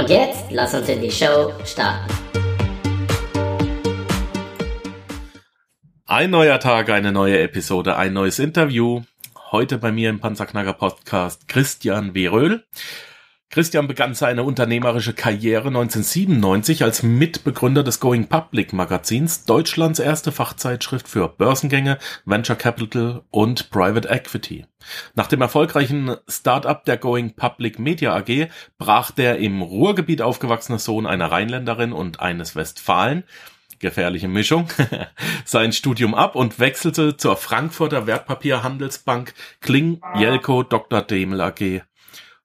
Und jetzt lass uns in die Show starten. Ein neuer Tag, eine neue Episode, ein neues Interview. Heute bei mir im Panzerknacker Podcast Christian W. Christian begann seine unternehmerische Karriere 1997 als Mitbegründer des Going Public Magazins, Deutschlands erste Fachzeitschrift für Börsengänge, Venture Capital und Private Equity. Nach dem erfolgreichen Start-up der Going Public Media AG brach der im Ruhrgebiet aufgewachsene Sohn einer Rheinländerin und eines Westfalen gefährliche Mischung, sein Studium ab und wechselte zur Frankfurter Wertpapierhandelsbank Kling Jelko Dr. Demel AG,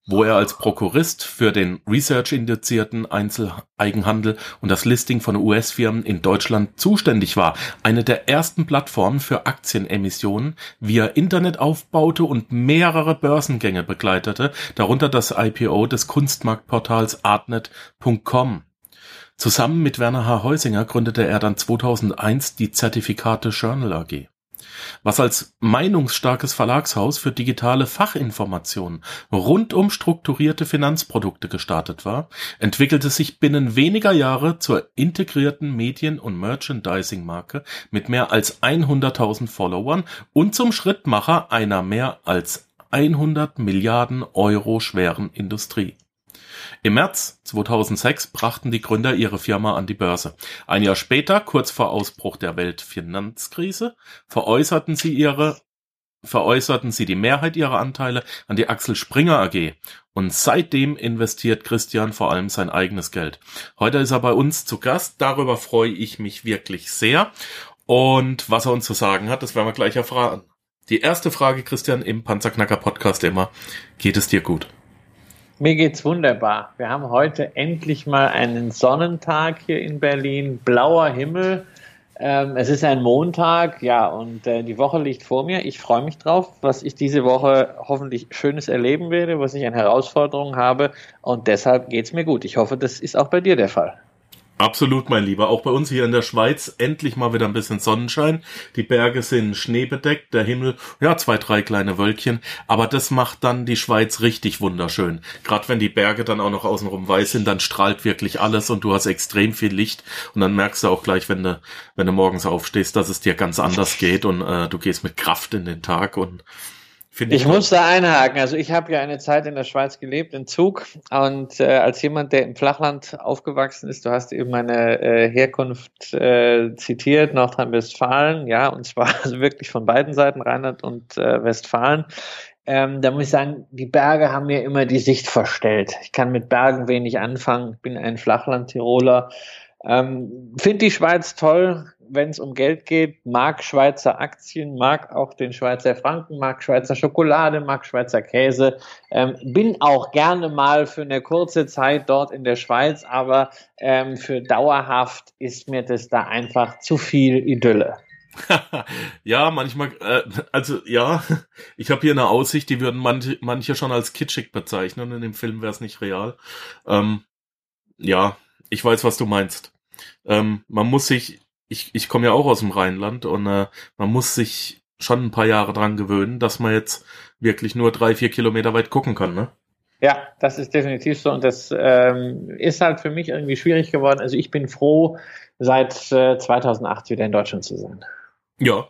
wo er als Prokurist für den Research-induzierten Einzeleigenhandel und das Listing von US-Firmen in Deutschland zuständig war, eine der ersten Plattformen für Aktienemissionen, er Internet aufbaute und mehrere Börsengänge begleitete, darunter das IPO des Kunstmarktportals artnet.com. Zusammen mit Werner H. Heusinger gründete er dann 2001 die Zertifikate Journal AG. Was als meinungsstarkes Verlagshaus für digitale Fachinformationen rund um strukturierte Finanzprodukte gestartet war, entwickelte sich binnen weniger Jahre zur integrierten Medien- und Merchandising-Marke mit mehr als 100.000 Followern und zum Schrittmacher einer mehr als 100 Milliarden Euro schweren Industrie. Im März 2006 brachten die Gründer ihre Firma an die Börse. Ein Jahr später, kurz vor Ausbruch der Weltfinanzkrise, veräußerten sie ihre veräußerten sie die Mehrheit ihrer Anteile an die Axel Springer AG. Und seitdem investiert Christian vor allem sein eigenes Geld. Heute ist er bei uns zu Gast. Darüber freue ich mich wirklich sehr. Und was er uns zu sagen hat, das werden wir gleich erfahren. Die erste Frage, Christian, im Panzerknacker Podcast immer. Geht es dir gut? Mir geht's wunderbar. Wir haben heute endlich mal einen Sonnentag hier in Berlin, blauer Himmel. Ähm, es ist ein Montag, ja, und äh, die Woche liegt vor mir. Ich freue mich drauf, was ich diese Woche hoffentlich Schönes erleben werde, was ich an Herausforderungen habe. Und deshalb geht's mir gut. Ich hoffe, das ist auch bei dir der Fall. Absolut, mein Lieber. Auch bei uns hier in der Schweiz endlich mal wieder ein bisschen Sonnenschein. Die Berge sind schneebedeckt, der Himmel, ja, zwei, drei kleine Wölkchen. Aber das macht dann die Schweiz richtig wunderschön. Gerade wenn die Berge dann auch noch außenrum weiß sind, dann strahlt wirklich alles und du hast extrem viel Licht. Und dann merkst du auch gleich, wenn du, wenn du morgens aufstehst, dass es dir ganz anders geht und äh, du gehst mit Kraft in den Tag und Finde ich, ich muss da einhaken. Also ich habe ja eine Zeit in der Schweiz gelebt, in Zug. Und äh, als jemand, der im Flachland aufgewachsen ist, du hast eben meine äh, Herkunft äh, zitiert, Nordrhein-Westfalen, ja, und zwar also wirklich von beiden Seiten, Rheinland und äh, Westfalen. Ähm, da muss ich sagen, die Berge haben mir immer die Sicht verstellt. Ich kann mit Bergen wenig anfangen. Ich bin ein Flachland-Tiroler. Ähm, Finde die Schweiz toll, wenn es um Geld geht, mag Schweizer Aktien, mag auch den Schweizer Franken, mag Schweizer Schokolade, mag Schweizer Käse. Ähm, bin auch gerne mal für eine kurze Zeit dort in der Schweiz, aber ähm, für dauerhaft ist mir das da einfach zu viel Idylle. ja, manchmal, äh, also ja, ich habe hier eine Aussicht, die würden manche, manche schon als kitschig bezeichnen. In dem Film wäre es nicht real. Ähm, ja, ich weiß, was du meinst. Ähm, man muss sich ich, ich komme ja auch aus dem Rheinland und äh, man muss sich schon ein paar Jahre dran gewöhnen, dass man jetzt wirklich nur drei, vier Kilometer weit gucken kann, ne? Ja, das ist definitiv so und das ähm, ist halt für mich irgendwie schwierig geworden. Also ich bin froh, seit äh, 2008 wieder in Deutschland zu sein. Ja.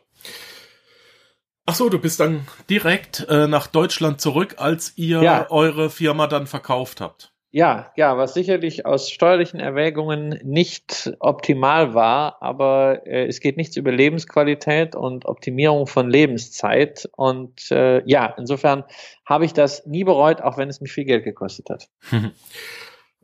Ach so, du bist dann direkt äh, nach Deutschland zurück, als ihr ja. eure Firma dann verkauft habt. Ja, ja, was sicherlich aus steuerlichen Erwägungen nicht optimal war, aber äh, es geht nichts über Lebensqualität und Optimierung von Lebenszeit. Und äh, ja, insofern habe ich das nie bereut, auch wenn es mich viel Geld gekostet hat.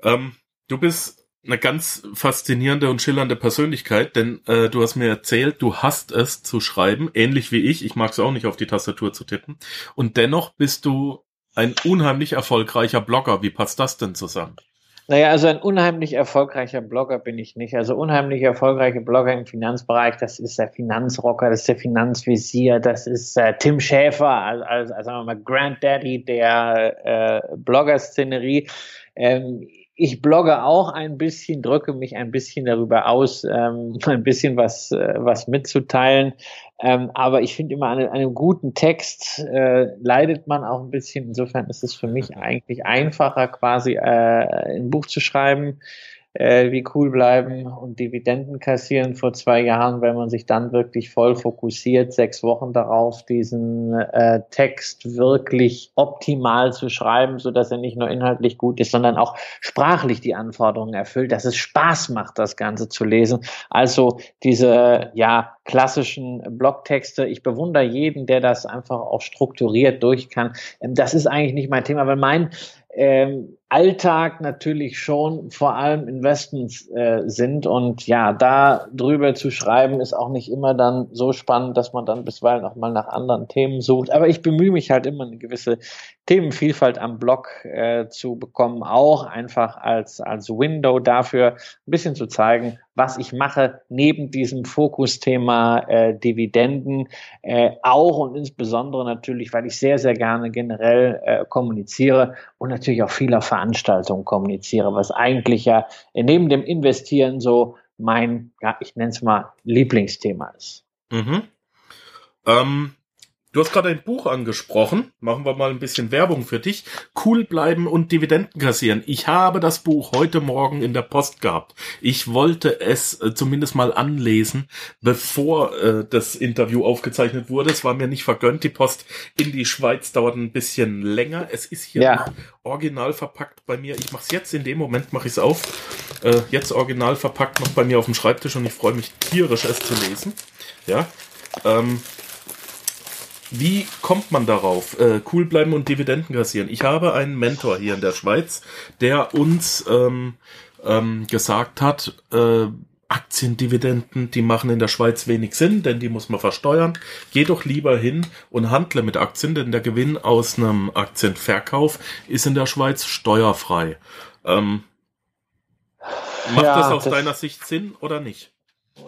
ähm, du bist eine ganz faszinierende und schillernde Persönlichkeit, denn äh, du hast mir erzählt, du hast es zu schreiben, ähnlich wie ich. Ich mag es auch nicht auf die Tastatur zu tippen. Und dennoch bist du ein unheimlich erfolgreicher Blogger. Wie passt das denn zusammen? Naja, also ein unheimlich erfolgreicher Blogger bin ich nicht. Also unheimlich erfolgreiche Blogger im Finanzbereich, das ist der Finanzrocker, das ist der Finanzvisier, das ist äh, Tim Schäfer, also, also, sagen wir mal Granddaddy der äh, Blogger-Szenerie. Ähm, ich blogge auch ein bisschen, drücke mich ein bisschen darüber aus, ähm, ein bisschen was, äh, was mitzuteilen. Ähm, aber ich finde immer an einem guten Text äh, leidet man auch ein bisschen. Insofern ist es für mich eigentlich einfacher, quasi äh, ein Buch zu schreiben, äh, wie cool bleiben und Dividenden kassieren vor zwei Jahren, wenn man sich dann wirklich voll fokussiert, sechs Wochen darauf, diesen äh, Text wirklich optimal zu schreiben, so dass er nicht nur inhaltlich gut ist, sondern auch sprachlich die Anforderungen erfüllt, dass es Spaß macht, das Ganze zu lesen. Also diese, ja, klassischen Blogtexte. Ich bewundere jeden, der das einfach auch strukturiert durch kann. Ähm, das ist eigentlich nicht mein Thema, weil mein ähm, Alltag natürlich schon vor allem Investments äh, sind und ja, da drüber zu schreiben ist auch nicht immer dann so spannend, dass man dann bisweilen auch mal nach anderen Themen sucht. Aber ich bemühe mich halt immer eine gewisse Themenvielfalt am Blog äh, zu bekommen, auch einfach als als Window dafür ein bisschen zu zeigen, was ich mache neben diesem Fokusthema äh, Dividenden, äh, auch und insbesondere natürlich, weil ich sehr sehr gerne generell äh, kommuniziere und natürlich auch viel auf Veranstaltungen kommuniziere, was eigentlich ja neben dem Investieren so mein, ja, ich nenne es mal Lieblingsthema ist. Mhm. Ähm, Du hast gerade ein Buch angesprochen. Machen wir mal ein bisschen Werbung für dich. Cool bleiben und Dividenden kassieren. Ich habe das Buch heute Morgen in der Post gehabt. Ich wollte es äh, zumindest mal anlesen, bevor äh, das Interview aufgezeichnet wurde. Es war mir nicht vergönnt. Die Post in die Schweiz dauert ein bisschen länger. Es ist hier ja. original verpackt bei mir. Ich mache es jetzt in dem Moment, mache ich es auf. Äh, jetzt original verpackt noch bei mir auf dem Schreibtisch und ich freue mich tierisch, es zu lesen. Ja. Ähm, wie kommt man darauf? Äh, cool bleiben und Dividenden kassieren. Ich habe einen Mentor hier in der Schweiz, der uns ähm, ähm, gesagt hat, äh, Aktiendividenden, die machen in der Schweiz wenig Sinn, denn die muss man versteuern. Geh doch lieber hin und handle mit Aktien, denn der Gewinn aus einem Aktienverkauf ist in der Schweiz steuerfrei. Ähm, macht ja, das aus das deiner Sicht Sinn oder nicht?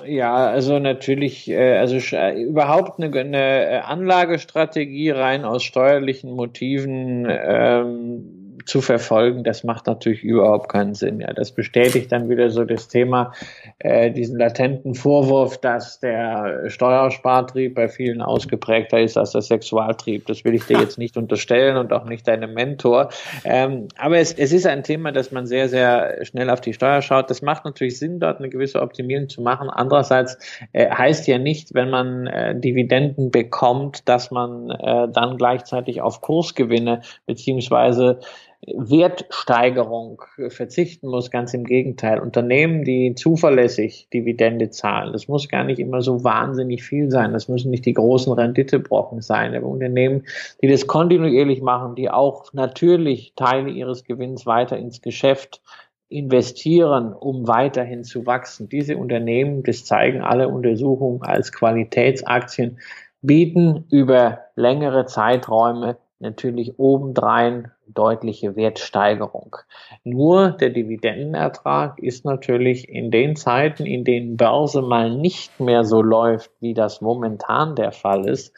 Ja, also natürlich, äh, also äh, überhaupt eine, eine äh, Anlagestrategie rein aus steuerlichen Motiven ähm, zu verfolgen, das macht natürlich überhaupt keinen Sinn. Ja, das bestätigt dann wieder so das Thema, äh, diesen latenten Vorwurf, dass der Steuerspartrieb bei vielen ausgeprägter ist als der Sexualtrieb. Das will ich dir jetzt nicht unterstellen und auch nicht deinem Mentor. Ähm, aber es, es ist ein Thema, dass man sehr, sehr schnell auf die Steuer schaut. Das macht natürlich Sinn, dort eine gewisse Optimierung zu machen. Andererseits äh, heißt ja nicht, wenn man äh, Dividenden bekommt, dass man äh, dann gleichzeitig auf Kursgewinne beziehungsweise Wertsteigerung verzichten muss. Ganz im Gegenteil. Unternehmen, die zuverlässig Dividende zahlen, das muss gar nicht immer so wahnsinnig viel sein. Das müssen nicht die großen Renditebrocken sein. Aber Unternehmen, die das kontinuierlich machen, die auch natürlich Teile ihres Gewinns weiter ins Geschäft investieren, um weiterhin zu wachsen. Diese Unternehmen, das zeigen alle Untersuchungen als Qualitätsaktien, bieten über längere Zeiträume natürlich obendrein deutliche Wertsteigerung. Nur der Dividendenertrag ist natürlich in den Zeiten, in denen Börse mal nicht mehr so läuft, wie das momentan der Fall ist,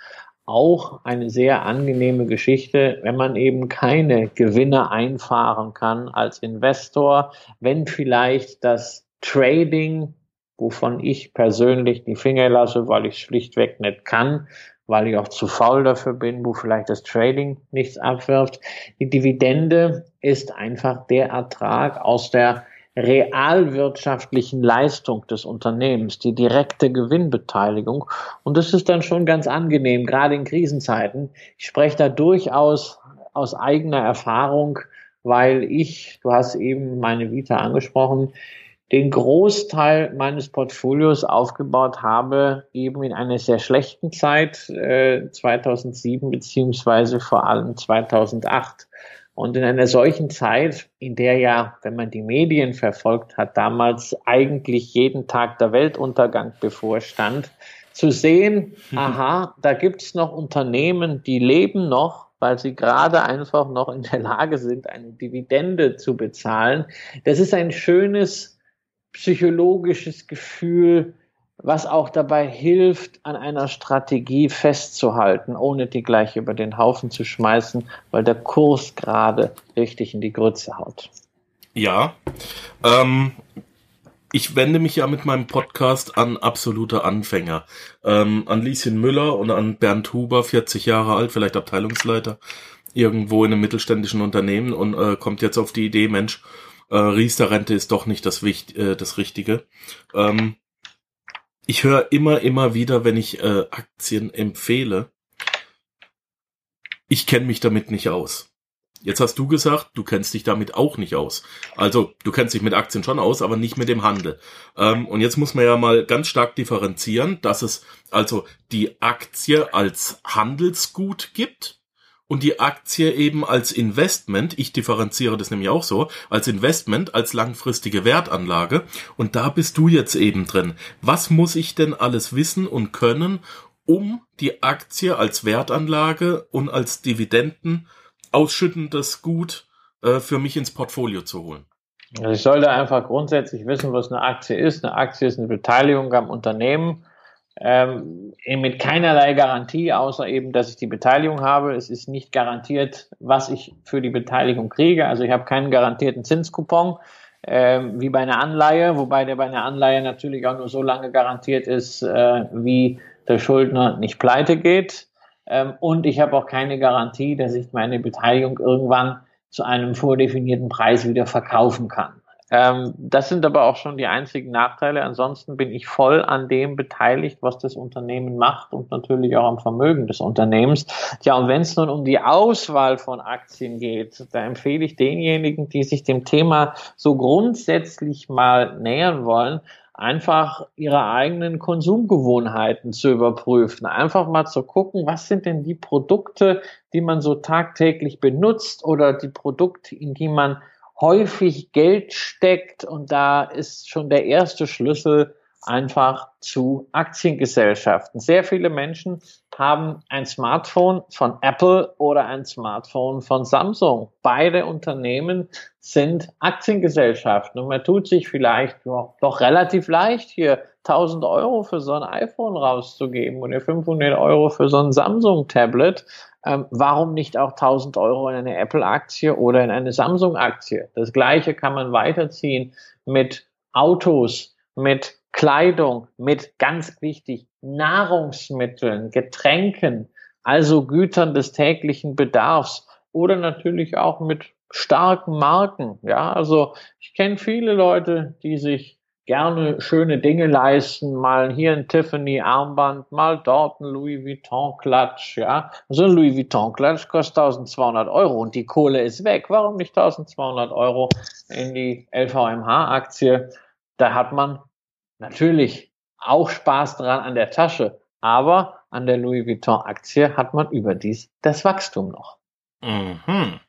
auch eine sehr angenehme Geschichte, wenn man eben keine Gewinne einfahren kann als Investor, wenn vielleicht das Trading, wovon ich persönlich die Finger lasse, weil ich schlichtweg nicht kann, weil ich auch zu faul dafür bin, wo vielleicht das Trading nichts abwirft. Die Dividende ist einfach der Ertrag aus der realwirtschaftlichen Leistung des Unternehmens, die direkte Gewinnbeteiligung. Und das ist dann schon ganz angenehm, gerade in Krisenzeiten. Ich spreche da durchaus aus eigener Erfahrung, weil ich, du hast eben meine Vita angesprochen, den Großteil meines Portfolios aufgebaut habe, eben in einer sehr schlechten Zeit, äh, 2007 beziehungsweise vor allem 2008. Und in einer solchen Zeit, in der ja, wenn man die Medien verfolgt hat, damals eigentlich jeden Tag der Weltuntergang bevorstand, zu sehen, aha, da gibt's noch Unternehmen, die leben noch, weil sie gerade einfach noch in der Lage sind, eine Dividende zu bezahlen. Das ist ein schönes psychologisches Gefühl, was auch dabei hilft, an einer Strategie festzuhalten, ohne die gleich über den Haufen zu schmeißen, weil der Kurs gerade richtig in die Grütze haut. Ja, ähm, ich wende mich ja mit meinem Podcast an absolute Anfänger. Ähm, an Lieschen Müller und an Bernd Huber, 40 Jahre alt, vielleicht Abteilungsleiter, irgendwo in einem mittelständischen Unternehmen und äh, kommt jetzt auf die Idee, Mensch, äh, Riester-Rente ist doch nicht das, Wicht, äh, das Richtige. Ähm, ich höre immer, immer wieder, wenn ich äh, Aktien empfehle, ich kenne mich damit nicht aus. Jetzt hast du gesagt, du kennst dich damit auch nicht aus. Also, du kennst dich mit Aktien schon aus, aber nicht mit dem Handel. Ähm, und jetzt muss man ja mal ganz stark differenzieren, dass es also die Aktie als Handelsgut gibt und die Aktie eben als Investment, ich differenziere das nämlich auch so, als Investment, als langfristige Wertanlage. Und da bist du jetzt eben drin. Was muss ich denn alles wissen und können, um die Aktie als Wertanlage und als Dividenden ausschüttendes Gut äh, für mich ins Portfolio zu holen? Also ich sollte einfach grundsätzlich wissen, was eine Aktie ist. Eine Aktie ist eine Beteiligung am Unternehmen ähm, mit keinerlei Garantie, außer eben, dass ich die Beteiligung habe. Es ist nicht garantiert, was ich für die Beteiligung kriege. Also ich habe keinen garantierten Zinskupon ähm, wie bei einer Anleihe, wobei der bei einer Anleihe natürlich auch nur so lange garantiert ist, äh, wie der Schuldner nicht pleite geht. Ähm, und ich habe auch keine Garantie, dass ich meine Beteiligung irgendwann zu einem vordefinierten Preis wieder verkaufen kann. Ähm, das sind aber auch schon die einzigen Nachteile. Ansonsten bin ich voll an dem beteiligt, was das Unternehmen macht und natürlich auch am Vermögen des Unternehmens. Ja, und wenn es nun um die Auswahl von Aktien geht, da empfehle ich denjenigen, die sich dem Thema so grundsätzlich mal nähern wollen, einfach ihre eigenen Konsumgewohnheiten zu überprüfen. Einfach mal zu gucken, was sind denn die Produkte, die man so tagtäglich benutzt oder die Produkte, in die man häufig Geld steckt. Und da ist schon der erste Schlüssel einfach zu Aktiengesellschaften. Sehr viele Menschen haben ein Smartphone von Apple oder ein Smartphone von Samsung. Beide Unternehmen sind Aktiengesellschaften und man tut sich vielleicht ja, doch relativ leicht hier 1000 Euro für so ein iPhone rauszugeben und 500 Euro für so ein Samsung-Tablet. Ähm, warum nicht auch 1000 Euro in eine Apple-Aktie oder in eine Samsung-Aktie? Das gleiche kann man weiterziehen mit Autos, mit Kleidung, mit ganz wichtig Nahrungsmitteln, Getränken, also Gütern des täglichen Bedarfs oder natürlich auch mit starken Marken. Ja, also ich kenne viele Leute, die sich gerne schöne Dinge leisten, mal hier ein Tiffany Armband, mal dort ein Louis Vuitton Klatsch, ja. So ein Louis Vuitton Klatsch kostet 1200 Euro und die Kohle ist weg. Warum nicht 1200 Euro in die LVMH Aktie? Da hat man natürlich auch Spaß dran an der Tasche, aber an der Louis Vuitton Aktie hat man überdies das Wachstum noch. Mhm.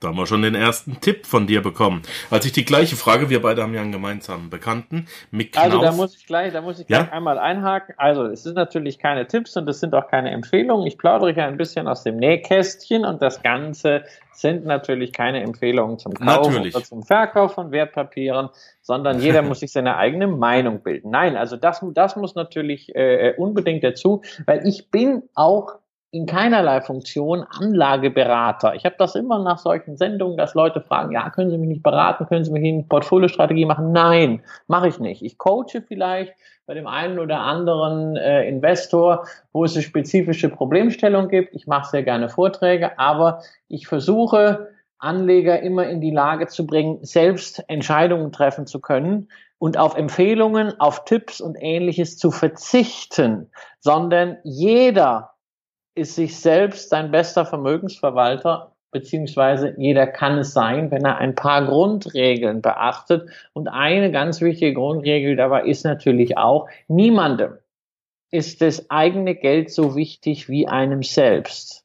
Da haben wir schon den ersten Tipp von dir bekommen. Als ich die gleiche Frage, wir beide haben ja einen gemeinsamen Bekannten, Mick Knauf. Also da muss ich gleich, da muss ich gleich ja? einmal einhaken. Also es sind natürlich keine Tipps und es sind auch keine Empfehlungen. Ich plaudere hier ein bisschen aus dem Nähkästchen und das Ganze sind natürlich keine Empfehlungen zum Kauf natürlich. oder zum Verkauf von Wertpapieren, sondern jeder muss sich seine eigene Meinung bilden. Nein, also das, das muss natürlich äh, unbedingt dazu, weil ich bin auch in keinerlei Funktion Anlageberater. Ich habe das immer nach solchen Sendungen, dass Leute fragen, ja, können Sie mich nicht beraten, können Sie mich eine Portfoliostrategie machen? Nein, mache ich nicht. Ich coache vielleicht bei dem einen oder anderen äh, Investor, wo es eine spezifische Problemstellung gibt. Ich mache sehr gerne Vorträge, aber ich versuche, Anleger immer in die Lage zu bringen, selbst Entscheidungen treffen zu können und auf Empfehlungen, auf Tipps und ähnliches zu verzichten, sondern jeder ist sich selbst sein bester Vermögensverwalter, beziehungsweise jeder kann es sein, wenn er ein paar Grundregeln beachtet. Und eine ganz wichtige Grundregel dabei ist natürlich auch, niemandem ist das eigene Geld so wichtig wie einem selbst.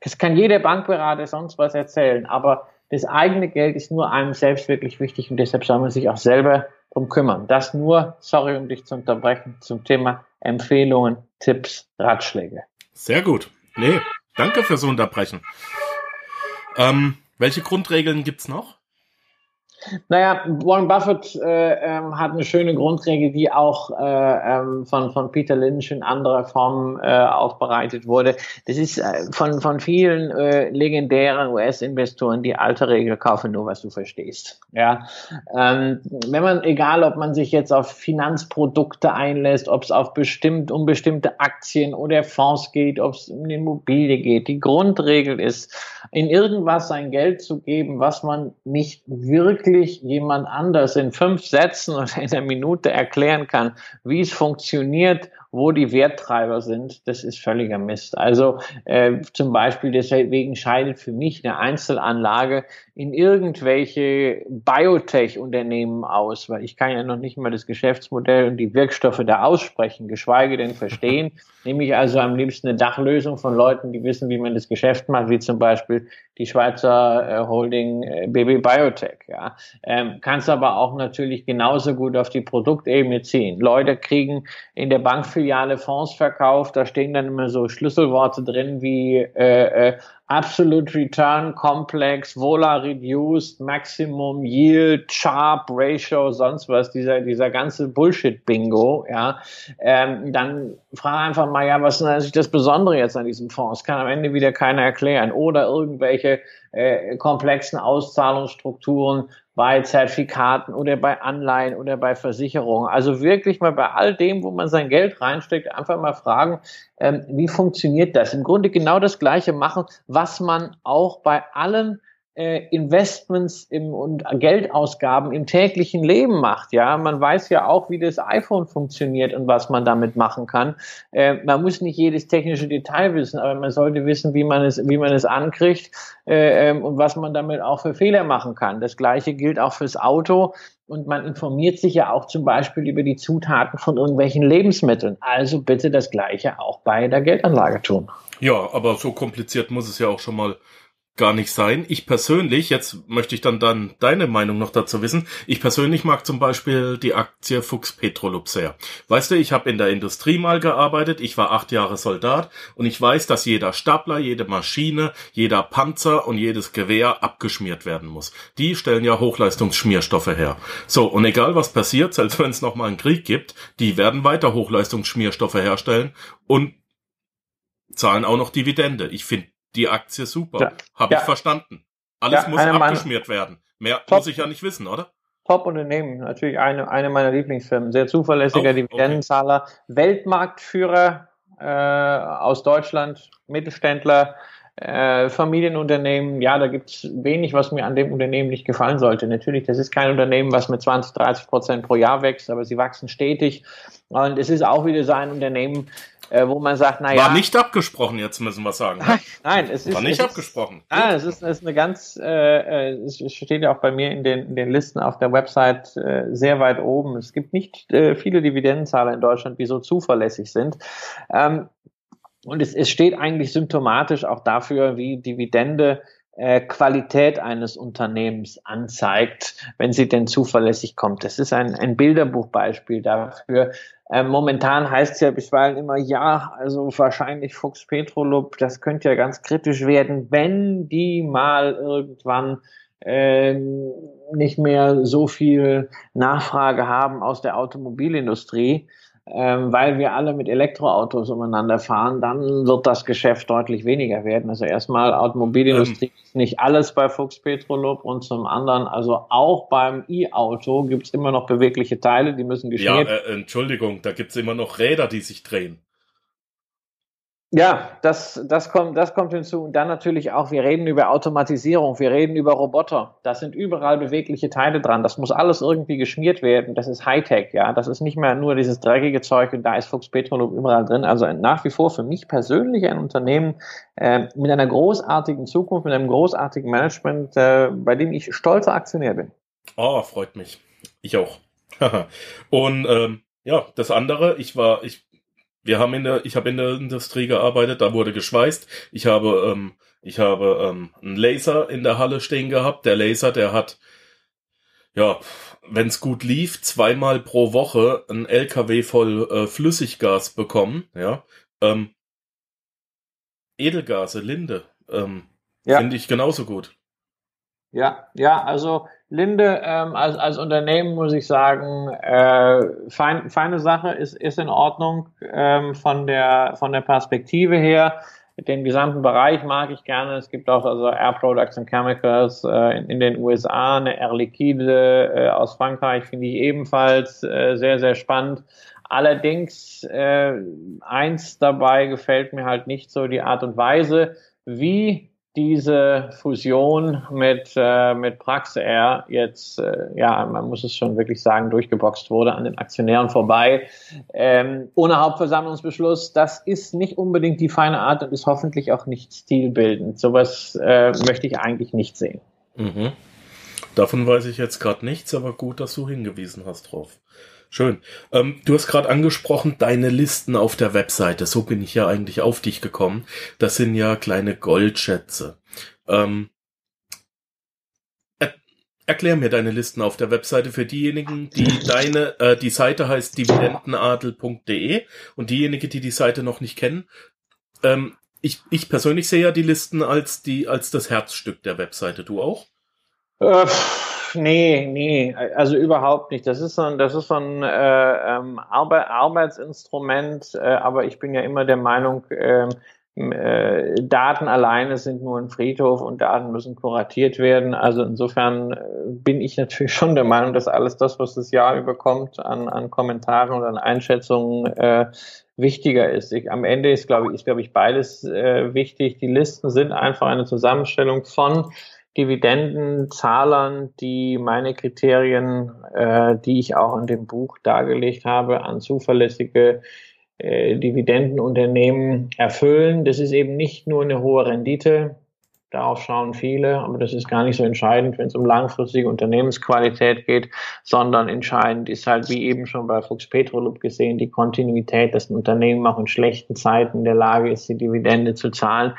Es kann jeder Bankberater sonst was erzählen, aber das eigene Geld ist nur einem selbst wirklich wichtig und deshalb soll man sich auch selber drum kümmern. Das nur, sorry, um dich zu unterbrechen, zum Thema Empfehlungen, Tipps, Ratschläge. Sehr gut. Nee, Danke fürs Unterbrechen. Ähm, welche Grundregeln gibt's noch? Naja, Warren Buffett äh, ähm, hat eine schöne Grundregel, die auch äh, ähm, von, von Peter Lynch in anderer Form äh, aufbereitet wurde. Das ist äh, von, von vielen äh, legendären US-Investoren die alte Regel, kaufe nur, was du verstehst. Ja, ähm, wenn man, egal ob man sich jetzt auf Finanzprodukte einlässt, ob es auf bestimmt, um bestimmte Aktien oder Fonds geht, ob es um Immobilie geht, die Grundregel ist, in irgendwas sein Geld zu geben, was man nicht wirklich wirklich jemand anders in fünf Sätzen oder in einer Minute erklären kann, wie es funktioniert, wo die Werttreiber sind, das ist völliger Mist. Also äh, zum Beispiel deswegen scheidet für mich eine Einzelanlage in irgendwelche Biotech-Unternehmen aus, weil ich kann ja noch nicht mal das Geschäftsmodell und die Wirkstoffe da aussprechen, geschweige denn verstehen. Nehme ich also am liebsten eine Dachlösung von Leuten, die wissen, wie man das Geschäft macht, wie zum Beispiel die Schweizer äh, Holding äh, BB Biotech. Ja. Ähm, kannst aber auch natürlich genauso gut auf die Produktebene ziehen. Leute kriegen in der Bankfiliale Fonds verkauft, da stehen dann immer so Schlüsselworte drin wie äh, äh, Absolute Return Complex, Vola Reduced, Maximum Yield, Sharp Ratio, sonst was, dieser, dieser ganze Bullshit-Bingo, ja, ähm, dann frag einfach mal, ja, was ist eigentlich das Besondere jetzt an diesem Fonds? Kann am Ende wieder keiner erklären. Oder irgendwelche äh, komplexen Auszahlungsstrukturen bei Zertifikaten oder bei Anleihen oder bei Versicherungen. Also wirklich mal bei all dem, wo man sein Geld reinsteckt, einfach mal fragen, ähm, wie funktioniert das? Im Grunde genau das Gleiche machen, was man auch bei allen Investments im, und Geldausgaben im täglichen Leben macht. Ja, man weiß ja auch, wie das iPhone funktioniert und was man damit machen kann. Äh, man muss nicht jedes technische Detail wissen, aber man sollte wissen, wie man es, wie man es ankriegt äh, ähm, und was man damit auch für Fehler machen kann. Das Gleiche gilt auch fürs Auto. Und man informiert sich ja auch zum Beispiel über die Zutaten von irgendwelchen Lebensmitteln. Also bitte das Gleiche auch bei der Geldanlage tun. Ja, aber so kompliziert muss es ja auch schon mal gar nicht sein. Ich persönlich, jetzt möchte ich dann dann deine Meinung noch dazu wissen. Ich persönlich mag zum Beispiel die Aktie Fuchs Petrolub sehr. Weißt du, ich habe in der Industrie mal gearbeitet, ich war acht Jahre Soldat und ich weiß, dass jeder Stapler, jede Maschine, jeder Panzer und jedes Gewehr abgeschmiert werden muss. Die stellen ja Hochleistungsschmierstoffe her. So, und egal was passiert, selbst wenn es nochmal einen Krieg gibt, die werden weiter Hochleistungsschmierstoffe herstellen und zahlen auch noch Dividende. Ich finde die Aktie super. Ja. Habe ja. ich verstanden. Alles ja, muss abgeschmiert werden. Mehr Top. muss ich ja nicht wissen, oder? Top-Unternehmen, natürlich eine, eine meiner Lieblingsfirmen. Sehr zuverlässiger oh, Dividendenzahler, okay. Weltmarktführer äh, aus Deutschland, Mittelständler, äh, Familienunternehmen, ja, da gibt's wenig, was mir an dem Unternehmen nicht gefallen sollte. Natürlich, das ist kein Unternehmen, was mit 20, 30 Prozent pro Jahr wächst, aber sie wachsen stetig. Und es ist auch wieder so ein Unternehmen, äh, wo man sagt, naja. War nicht abgesprochen, jetzt müssen wir sagen. Ne? Nein, es ist. War nicht es abgesprochen. Ist, ah, es ist, es ist eine ganz, äh, äh, es steht ja auch bei mir in den, in den Listen auf der Website äh, sehr weit oben. Es gibt nicht äh, viele Dividendenzahler in Deutschland, die so zuverlässig sind. Ähm, und es, es steht eigentlich symptomatisch auch dafür, wie Dividende Qualität eines Unternehmens anzeigt, wenn sie denn zuverlässig kommt. Das ist ein, ein Bilderbuchbeispiel dafür, äh, momentan heißt es ja bisweilen immer, ja, also wahrscheinlich Fuchs Petrolub, das könnte ja ganz kritisch werden, wenn die mal irgendwann äh, nicht mehr so viel Nachfrage haben aus der Automobilindustrie ähm, weil wir alle mit Elektroautos umeinander fahren, dann wird das Geschäft deutlich weniger werden. Also erstmal Automobilindustrie ähm. ist nicht alles bei Fuchs Petrolub und zum anderen, also auch beim E-Auto gibt es immer noch bewegliche Teile, die müssen geschmiert. Ja, äh, Entschuldigung, da gibt es immer noch Räder, die sich drehen. Ja, das, das, kommt, das kommt hinzu. Und dann natürlich auch, wir reden über Automatisierung, wir reden über Roboter. Da sind überall bewegliche Teile dran. Das muss alles irgendwie geschmiert werden. Das ist Hightech, ja. Das ist nicht mehr nur dieses dreckige Zeug und da ist Fuchs Petrolub überall drin. Also nach wie vor für mich persönlich ein Unternehmen äh, mit einer großartigen Zukunft, mit einem großartigen Management, äh, bei dem ich stolzer Aktionär bin. Oh, freut mich. Ich auch. und ähm, ja, das andere, ich war, ich wir haben in der, ich habe in der Industrie gearbeitet, da wurde geschweißt. Ich habe, ähm, ich habe ähm, einen Laser in der Halle stehen gehabt. Der Laser, der hat, ja, wenn es gut lief, zweimal pro Woche ein LKW voll äh, Flüssiggas bekommen. Ja, ähm, Edelgase, Linde, ähm, ja. finde ich genauso gut. Ja, ja, also Linde ähm, als, als Unternehmen muss ich sagen, äh, fein, feine Sache ist, ist in Ordnung ähm, von, der, von der Perspektive her. Den gesamten Bereich mag ich gerne. Es gibt auch also Air Products and Chemicals äh, in, in den USA, eine Air Liquide äh, aus Frankreich finde ich ebenfalls äh, sehr, sehr spannend. Allerdings äh, eins dabei gefällt mir halt nicht so die Art und Weise, wie diese Fusion mit, äh, mit Praxair jetzt, äh, ja, man muss es schon wirklich sagen, durchgeboxt wurde an den Aktionären vorbei, ähm, ohne Hauptversammlungsbeschluss, das ist nicht unbedingt die feine Art und ist hoffentlich auch nicht stilbildend. Sowas äh, möchte ich eigentlich nicht sehen. Mhm. Davon weiß ich jetzt gerade nichts, aber gut, dass du hingewiesen hast drauf. Schön. Ähm, du hast gerade angesprochen, deine Listen auf der Webseite. So bin ich ja eigentlich auf dich gekommen. Das sind ja kleine Goldschätze. Ähm, er, erklär mir deine Listen auf der Webseite für diejenigen, die deine, äh, die Seite heißt dividendenadel.de und diejenigen, die die Seite noch nicht kennen. Ähm, ich, ich persönlich sehe ja die Listen als die, als das Herzstück der Webseite. Du auch? Äh, nee, nee, also überhaupt nicht. Das ist so ein, das ist so ein äh, ähm, Arbe Arbeitsinstrument, äh, aber ich bin ja immer der Meinung, äh, äh, Daten alleine sind nur ein Friedhof und Daten müssen kuratiert werden. Also insofern äh, bin ich natürlich schon der Meinung, dass alles das, was das Jahr überkommt an, an Kommentaren und an Einschätzungen, äh, wichtiger ist. Ich, am Ende ist, glaube ich, ist, glaube ich, beides äh, wichtig. Die Listen sind einfach eine Zusammenstellung von Dividendenzahlern, die meine Kriterien, äh, die ich auch in dem Buch dargelegt habe, an zuverlässige äh, Dividendenunternehmen erfüllen. Das ist eben nicht nur eine hohe Rendite, darauf schauen viele, aber das ist gar nicht so entscheidend, wenn es um langfristige Unternehmensqualität geht, sondern entscheidend ist halt, wie eben schon bei Fuchs Petrolub gesehen, die Kontinuität, dass ein Unternehmen auch in schlechten Zeiten in der Lage ist, die Dividende zu zahlen.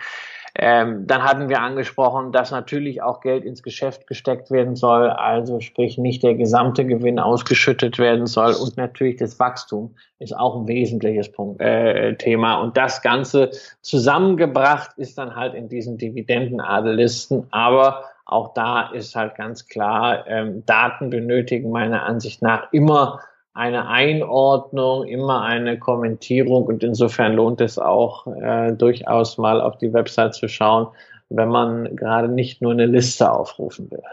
Ähm, dann hatten wir angesprochen, dass natürlich auch Geld ins Geschäft gesteckt werden soll, also sprich nicht der gesamte Gewinn ausgeschüttet werden soll und natürlich das Wachstum ist auch ein wesentliches Punkt, äh, Thema. Und das Ganze zusammengebracht ist dann halt in diesen Dividendenadellisten, aber auch da ist halt ganz klar, ähm, Daten benötigen meiner Ansicht nach immer eine Einordnung, immer eine Kommentierung und insofern lohnt es auch äh, durchaus mal auf die Website zu schauen, wenn man gerade nicht nur eine Liste aufrufen will.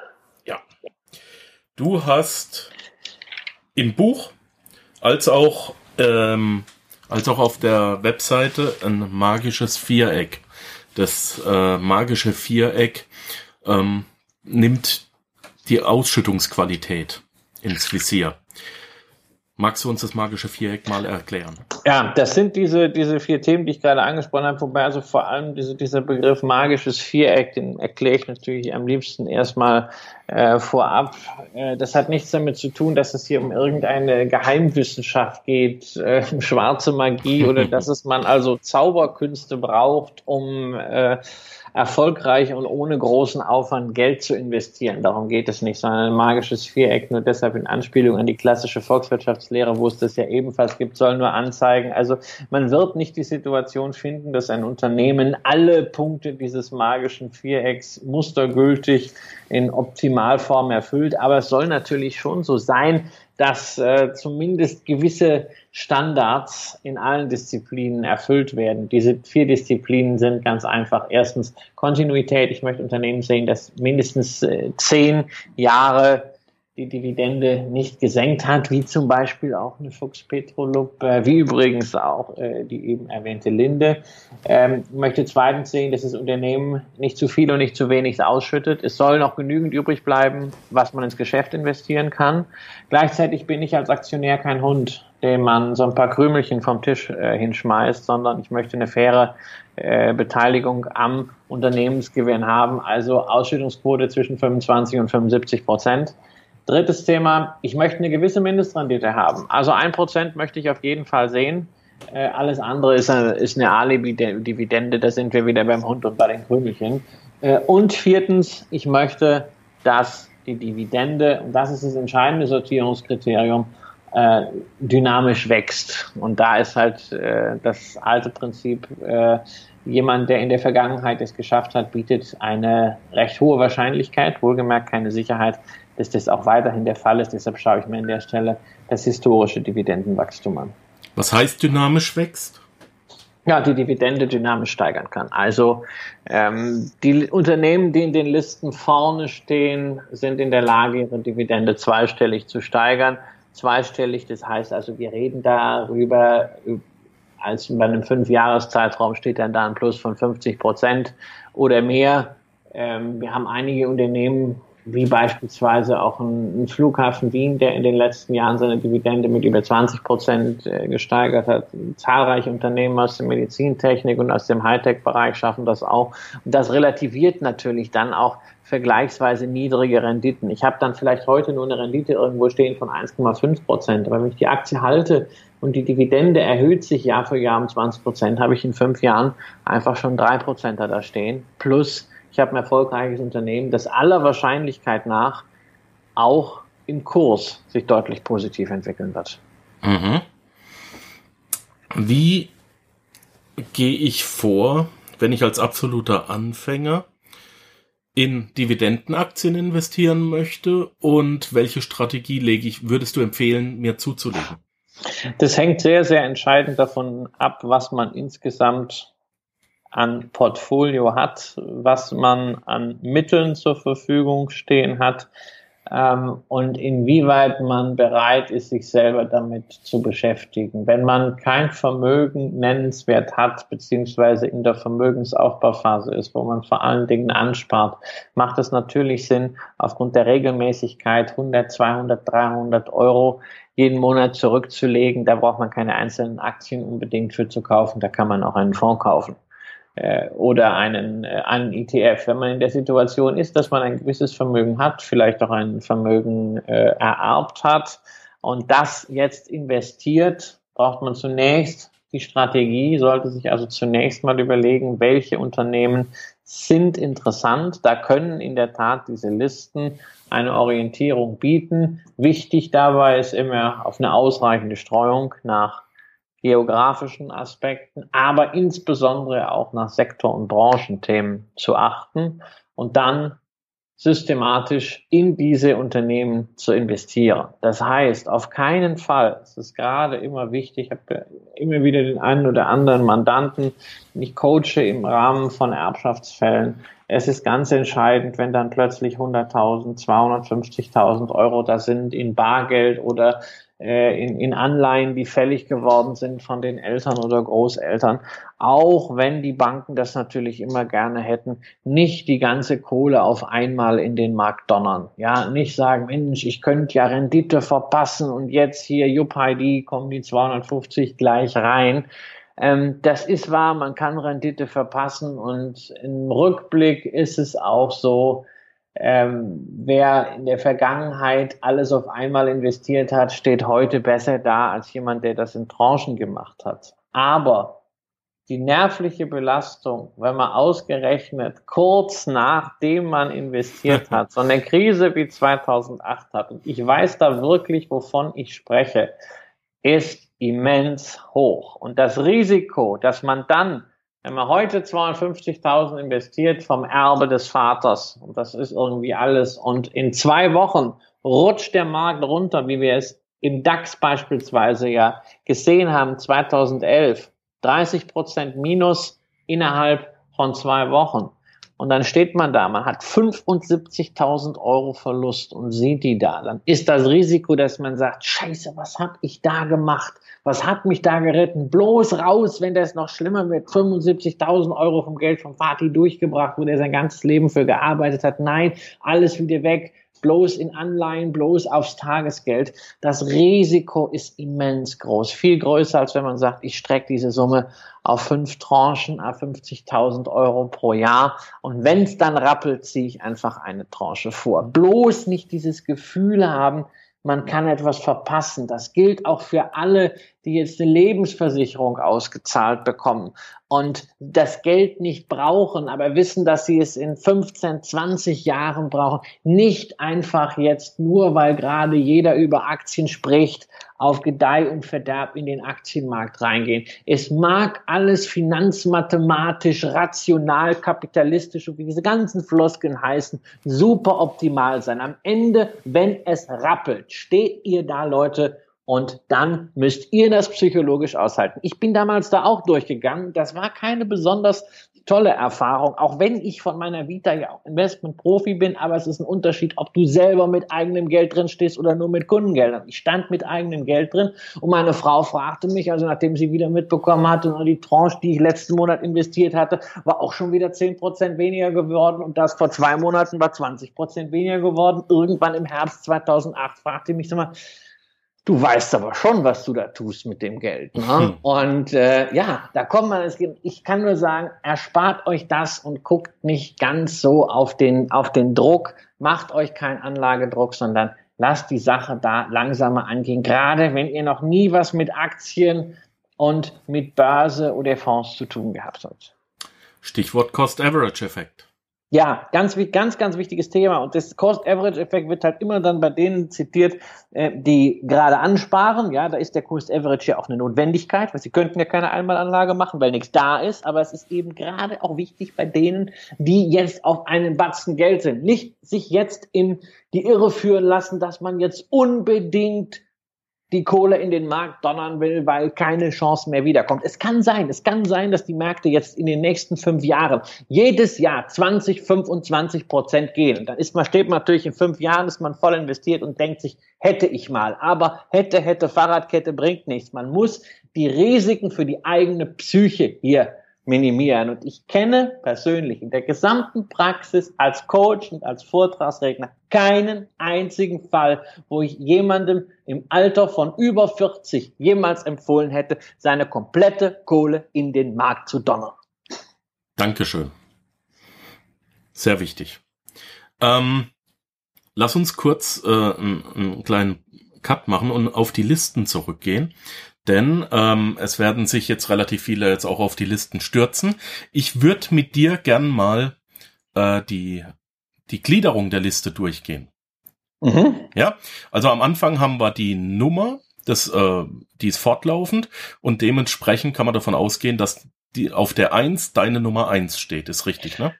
Ja. Du hast im Buch als auch ähm, als auch auf der Webseite ein magisches Viereck. Das äh, magische Viereck ähm, nimmt die Ausschüttungsqualität ins Visier. Magst du uns das magische Viereck mal erklären? Ja, das sind diese, diese vier Themen, die ich gerade angesprochen habe, wobei also vor allem diese, dieser Begriff magisches Viereck, den erkläre ich natürlich am liebsten erstmal äh, vorab. Äh, das hat nichts damit zu tun, dass es hier um irgendeine Geheimwissenschaft geht, äh, schwarze Magie oder dass es man also Zauberkünste braucht, um äh, erfolgreich und ohne großen Aufwand Geld zu investieren. Darum geht es nicht, sondern ein magisches Viereck, nur deshalb in Anspielung an die klassische Volkswirtschaftslehre, wo es das ja ebenfalls gibt, soll nur anzeigen. Also man wird nicht die Situation finden, dass ein Unternehmen alle Punkte dieses magischen Vierecks mustergültig in Optimalform erfüllt. Aber es soll natürlich schon so sein, dass äh, zumindest gewisse Standards in allen Disziplinen erfüllt werden. Diese vier Disziplinen sind ganz einfach. Erstens Kontinuität. Ich möchte Unternehmen sehen, dass mindestens äh, zehn Jahre die Dividende nicht gesenkt hat, wie zum Beispiel auch eine Fuchs Petrolub, äh, wie übrigens auch äh, die eben erwähnte Linde. Ähm, möchte zweitens sehen, dass das Unternehmen nicht zu viel und nicht zu wenig ausschüttet. Es soll noch genügend übrig bleiben, was man ins Geschäft investieren kann. Gleichzeitig bin ich als Aktionär kein Hund, dem man so ein paar Krümelchen vom Tisch äh, hinschmeißt, sondern ich möchte eine faire äh, Beteiligung am Unternehmensgewinn haben, also Ausschüttungsquote zwischen 25 und 75 Prozent. Drittes Thema, ich möchte eine gewisse Mindestrendite haben. Also ein Prozent möchte ich auf jeden Fall sehen. Äh, alles andere ist eine, ist eine Alibi-Dividende, da sind wir wieder beim Hund und bei den Krümelchen. Äh, und viertens, ich möchte, dass die Dividende, und das ist das entscheidende Sortierungskriterium, äh, dynamisch wächst. Und da ist halt äh, das alte Prinzip, äh, jemand, der in der Vergangenheit es geschafft hat, bietet eine recht hohe Wahrscheinlichkeit, wohlgemerkt keine Sicherheit, dass das auch weiterhin der Fall ist. Deshalb schaue ich mir an der Stelle das historische Dividendenwachstum an. Was heißt dynamisch wächst? Ja, die Dividende dynamisch steigern kann. Also ähm, die Unternehmen, die in den Listen vorne stehen, sind in der Lage, ihre Dividende zweistellig zu steigern. Zweistellig, das heißt also, wir reden darüber, als bei einem Fünfjahreszeitraum steht dann da ein Plus von 50 Prozent oder mehr. Ähm, wir haben einige Unternehmen, wie beispielsweise auch ein, Flughafen Wien, der in den letzten Jahren seine Dividende mit über 20 Prozent äh, gesteigert hat. Zahlreiche Unternehmen aus der Medizintechnik und aus dem Hightech-Bereich schaffen das auch. Und das relativiert natürlich dann auch vergleichsweise niedrige Renditen. Ich habe dann vielleicht heute nur eine Rendite irgendwo stehen von 1,5 Prozent, aber wenn ich die Aktie halte und die Dividende erhöht sich Jahr für Jahr um 20 Prozent, habe ich in fünf Jahren einfach schon drei Prozent da stehen. Plus ich habe ein erfolgreiches Unternehmen, das aller Wahrscheinlichkeit nach auch im Kurs sich deutlich positiv entwickeln wird. Mhm. Wie gehe ich vor, wenn ich als absoluter Anfänger in Dividendenaktien investieren möchte und welche Strategie lege ich, würdest du empfehlen, mir zuzulegen? Das hängt sehr, sehr entscheidend davon ab, was man insgesamt an Portfolio hat, was man an Mitteln zur Verfügung stehen hat ähm, und inwieweit man bereit ist, sich selber damit zu beschäftigen. Wenn man kein Vermögen nennenswert hat, beziehungsweise in der Vermögensaufbauphase ist, wo man vor allen Dingen anspart, macht es natürlich Sinn, aufgrund der Regelmäßigkeit 100, 200, 300 Euro jeden Monat zurückzulegen. Da braucht man keine einzelnen Aktien unbedingt für zu kaufen. Da kann man auch einen Fonds kaufen oder einen, äh, einen ETF. Wenn man in der Situation ist, dass man ein gewisses Vermögen hat, vielleicht auch ein Vermögen äh, ererbt hat und das jetzt investiert, braucht man zunächst die Strategie, sollte sich also zunächst mal überlegen, welche Unternehmen sind interessant. Da können in der Tat diese Listen eine Orientierung bieten. Wichtig dabei ist immer auf eine ausreichende Streuung nach geografischen Aspekten, aber insbesondere auch nach Sektor- und Branchenthemen zu achten und dann systematisch in diese Unternehmen zu investieren. Das heißt, auf keinen Fall, es ist gerade immer wichtig, ich habe immer wieder den einen oder anderen Mandanten, den ich coache im Rahmen von Erbschaftsfällen. Es ist ganz entscheidend, wenn dann plötzlich 100.000, 250.000 Euro da sind in Bargeld oder in, in Anleihen, die fällig geworden sind von den Eltern oder Großeltern, auch wenn die Banken das natürlich immer gerne hätten, nicht die ganze Kohle auf einmal in den Markt donnern. Ja, nicht sagen, Mensch, ich könnte ja Rendite verpassen und jetzt hier, JupID, kommen die 250 gleich rein. Ähm, das ist wahr, man kann Rendite verpassen und im Rückblick ist es auch so, ähm, wer in der Vergangenheit alles auf einmal investiert hat, steht heute besser da als jemand, der das in Tranchen gemacht hat. Aber die nervliche Belastung, wenn man ausgerechnet kurz nachdem man investiert hat, so eine Krise wie 2008 hat, und ich weiß da wirklich, wovon ich spreche, ist immens hoch. Und das Risiko, dass man dann wenn man heute 250.000 investiert vom Erbe des Vaters, und das ist irgendwie alles, und in zwei Wochen rutscht der Markt runter, wie wir es im DAX beispielsweise ja gesehen haben, 2011, 30 Prozent minus innerhalb von zwei Wochen. Und dann steht man da, man hat 75.000 Euro Verlust und sieht die da. Dann ist das Risiko, dass man sagt, scheiße, was hab ich da gemacht? Was hat mich da geritten? Bloß raus, wenn das noch schlimmer wird. 75.000 Euro vom Geld vom Vati durchgebracht, wo der sein ganzes Leben für gearbeitet hat. Nein, alles wieder weg bloß in Anleihen, bloß aufs Tagesgeld. Das Risiko ist immens groß, viel größer, als wenn man sagt, ich strecke diese Summe auf fünf Tranchen, auf 50.000 Euro pro Jahr. Und wenn es dann rappelt, ziehe ich einfach eine Tranche vor. Bloß nicht dieses Gefühl haben, man kann etwas verpassen. Das gilt auch für alle, die jetzt eine Lebensversicherung ausgezahlt bekommen und das Geld nicht brauchen, aber wissen, dass sie es in 15, 20 Jahren brauchen, nicht einfach jetzt nur, weil gerade jeder über Aktien spricht, auf Gedeih und Verderb in den Aktienmarkt reingehen. Es mag alles finanzmathematisch, rational, kapitalistisch und wie diese ganzen Floskeln heißen, super optimal sein. Am Ende, wenn es rappelt, steht ihr da, Leute, und dann müsst ihr das psychologisch aushalten. Ich bin damals da auch durchgegangen. Das war keine besonders tolle Erfahrung, auch wenn ich von meiner Vita ja auch Investment-Profi bin, aber es ist ein Unterschied, ob du selber mit eigenem Geld drin stehst oder nur mit Kundengeldern. Ich stand mit eigenem Geld drin und meine Frau fragte mich, also nachdem sie wieder mitbekommen hatte, die Tranche, die ich letzten Monat investiert hatte, war auch schon wieder zehn Prozent weniger geworden und das vor zwei Monaten war 20 Prozent weniger geworden. Irgendwann im Herbst 2008 fragte mich, sag mal, du weißt aber schon, was du da tust mit dem Geld. Ne? Hm. Und äh, ja, da kommt man, es gibt, ich kann nur sagen, erspart euch das und guckt nicht ganz so auf den, auf den Druck, macht euch keinen Anlagedruck, sondern lasst die Sache da langsamer angehen, gerade wenn ihr noch nie was mit Aktien und mit Börse oder Fonds zu tun gehabt habt. Stichwort Cost-Average-Effekt. Ja, ganz, ganz, ganz wichtiges Thema. Und das Cost-Average-Effekt wird halt immer dann bei denen zitiert, äh, die gerade ansparen. Ja, da ist der Cost-Average ja auch eine Notwendigkeit, weil sie könnten ja keine Einmalanlage machen, weil nichts da ist. Aber es ist eben gerade auch wichtig bei denen, die jetzt auf einen Batzen Geld sind. Nicht sich jetzt in die Irre führen lassen, dass man jetzt unbedingt die Kohle in den Markt donnern will, weil keine Chance mehr wiederkommt. Es kann sein, es kann sein, dass die Märkte jetzt in den nächsten fünf Jahren jedes Jahr 20, 25 Prozent gehen. Dann ist man, steht man natürlich in fünf Jahren, ist man voll investiert und denkt sich, hätte ich mal. Aber hätte, hätte, Fahrradkette bringt nichts. Man muss die Risiken für die eigene Psyche hier minimieren. Und ich kenne persönlich in der gesamten Praxis als Coach und als Vortragsredner keinen einzigen Fall, wo ich jemandem im Alter von über 40 jemals empfohlen hätte, seine komplette Kohle in den Markt zu donnern. Dankeschön. Sehr wichtig. Ähm, lass uns kurz äh, einen, einen kleinen Cut machen und auf die Listen zurückgehen. Denn ähm, es werden sich jetzt relativ viele jetzt auch auf die Listen stürzen. Ich würde mit dir gern mal äh, die, die Gliederung der Liste durchgehen. Mhm. Ja, also am Anfang haben wir die Nummer, das, äh, die ist fortlaufend und dementsprechend kann man davon ausgehen, dass die auf der eins deine Nummer eins steht. Ist richtig, ne?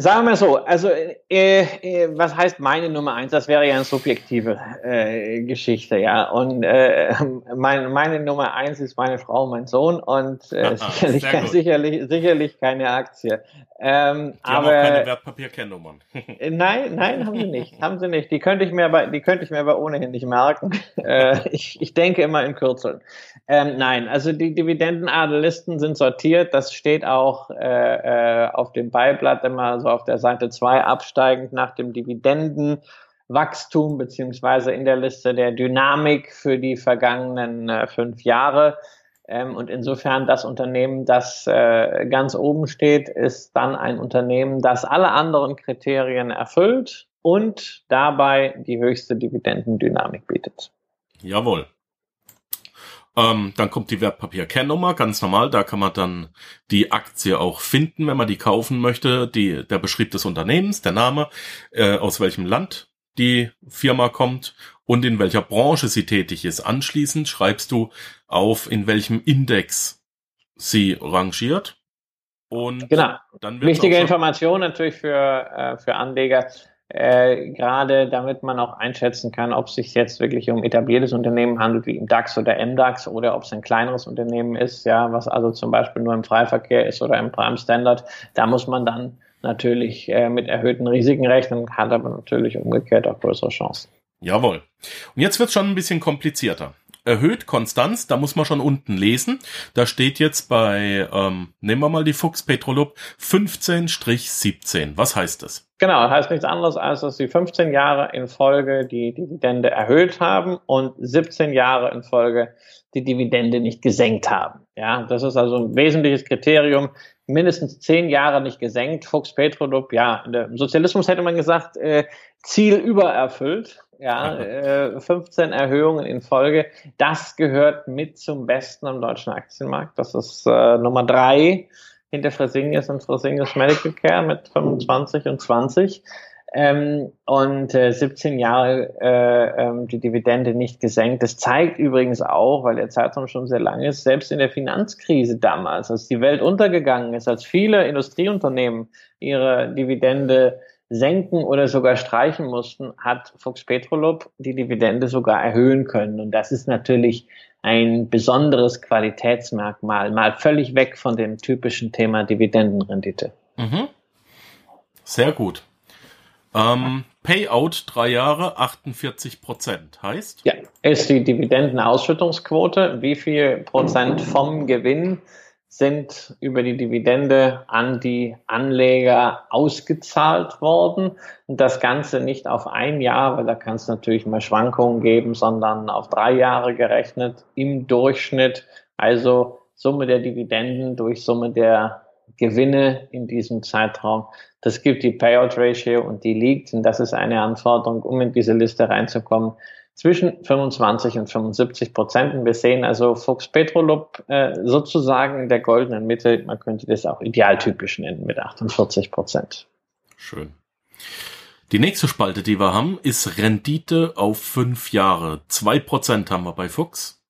Sagen wir so, also äh, äh, was heißt meine Nummer eins? Das wäre ja eine subjektive äh, Geschichte, ja. Und äh, mein, meine Nummer eins ist meine Frau, mein Sohn und äh, sicherlich, sicherlich, sicherlich keine Aktie. Ähm, die aber, haben auch keine Wertpapierkennnummern. Äh, nein, nein, haben sie nicht. Haben sie nicht. Die könnte ich mir aber, die könnte ich mir aber ohnehin nicht merken. Ich, ich denke immer in Kürzeln. Ähm, nein, also die Dividendenadelisten sind sortiert. Das steht auch auf dem Beiblatt immer so auf der Seite zwei absteigend nach dem Dividendenwachstum beziehungsweise in der Liste der Dynamik für die vergangenen äh, fünf Jahre. Ähm, und insofern das Unternehmen, das äh, ganz oben steht, ist dann ein Unternehmen, das alle anderen Kriterien erfüllt und dabei die höchste Dividendendynamik bietet. Jawohl. Ähm, dann kommt die Wertpapierkennnummer, ganz normal. Da kann man dann die Aktie auch finden, wenn man die kaufen möchte. Die, der Beschrieb des Unternehmens, der Name, äh, aus welchem Land die Firma kommt und in welcher Branche sie tätig ist. Anschließend schreibst du auf, in welchem Index sie rangiert. Und genau. dann Wichtige Information natürlich für, äh, für Anleger, äh, gerade damit man auch einschätzen kann, ob es sich jetzt wirklich um etabliertes Unternehmen handelt, wie im DAX oder MDAX, oder ob es ein kleineres Unternehmen ist, ja, was also zum Beispiel nur im Freiverkehr ist oder im Prime Standard. Da muss man dann natürlich äh, mit erhöhten Risiken rechnen, hat aber natürlich umgekehrt auch größere Chancen. Jawohl. Und jetzt wird schon ein bisschen komplizierter. Erhöht Konstanz, da muss man schon unten lesen. Da steht jetzt bei, ähm, nehmen wir mal die Fuchs Petrolub, 15-17. Was heißt das? Genau, heißt nichts anderes, als dass sie 15 Jahre in Folge die Dividende erhöht haben und 17 Jahre in Folge die Dividende nicht gesenkt haben. Ja, das ist also ein wesentliches Kriterium. Mindestens zehn Jahre nicht gesenkt. Fuchs Petrolub, ja, im Sozialismus hätte man gesagt, äh, Ziel übererfüllt. Ja, äh, 15 Erhöhungen in Folge. Das gehört mit zum Besten am deutschen Aktienmarkt. Das ist äh, Nummer drei hinter Fresenius und Fresenius Medical Care mit 25 und 20 ähm, und äh, 17 Jahre äh, ähm, die Dividende nicht gesenkt. Das zeigt übrigens auch, weil der Zeitraum schon sehr lang ist, selbst in der Finanzkrise damals, als die Welt untergegangen ist, als viele Industrieunternehmen ihre Dividende senken oder sogar streichen mussten, hat Fuchs Petrolub die Dividende sogar erhöhen können. Und das ist natürlich ein besonderes Qualitätsmerkmal, mal völlig weg von dem typischen Thema Dividendenrendite. Mhm. Sehr gut. Ähm, Payout drei Jahre 48 Prozent heißt? Ja, ist die Dividendenausschüttungsquote. Wie viel Prozent vom Gewinn sind über die Dividende an die Anleger ausgezahlt worden. Und das Ganze nicht auf ein Jahr, weil da kann es natürlich mal Schwankungen geben, sondern auf drei Jahre gerechnet im Durchschnitt. Also Summe der Dividenden durch Summe der Gewinne in diesem Zeitraum. Das gibt die Payout Ratio und die liegt, und das ist eine Anforderung, um in diese Liste reinzukommen, zwischen 25 und 75 Prozent. Und wir sehen also Fuchs Petrolub äh, sozusagen in der goldenen Mitte. Man könnte das auch idealtypisch nennen mit 48 Prozent. Schön. Die nächste Spalte, die wir haben, ist Rendite auf fünf Jahre. Zwei Prozent haben wir bei Fuchs.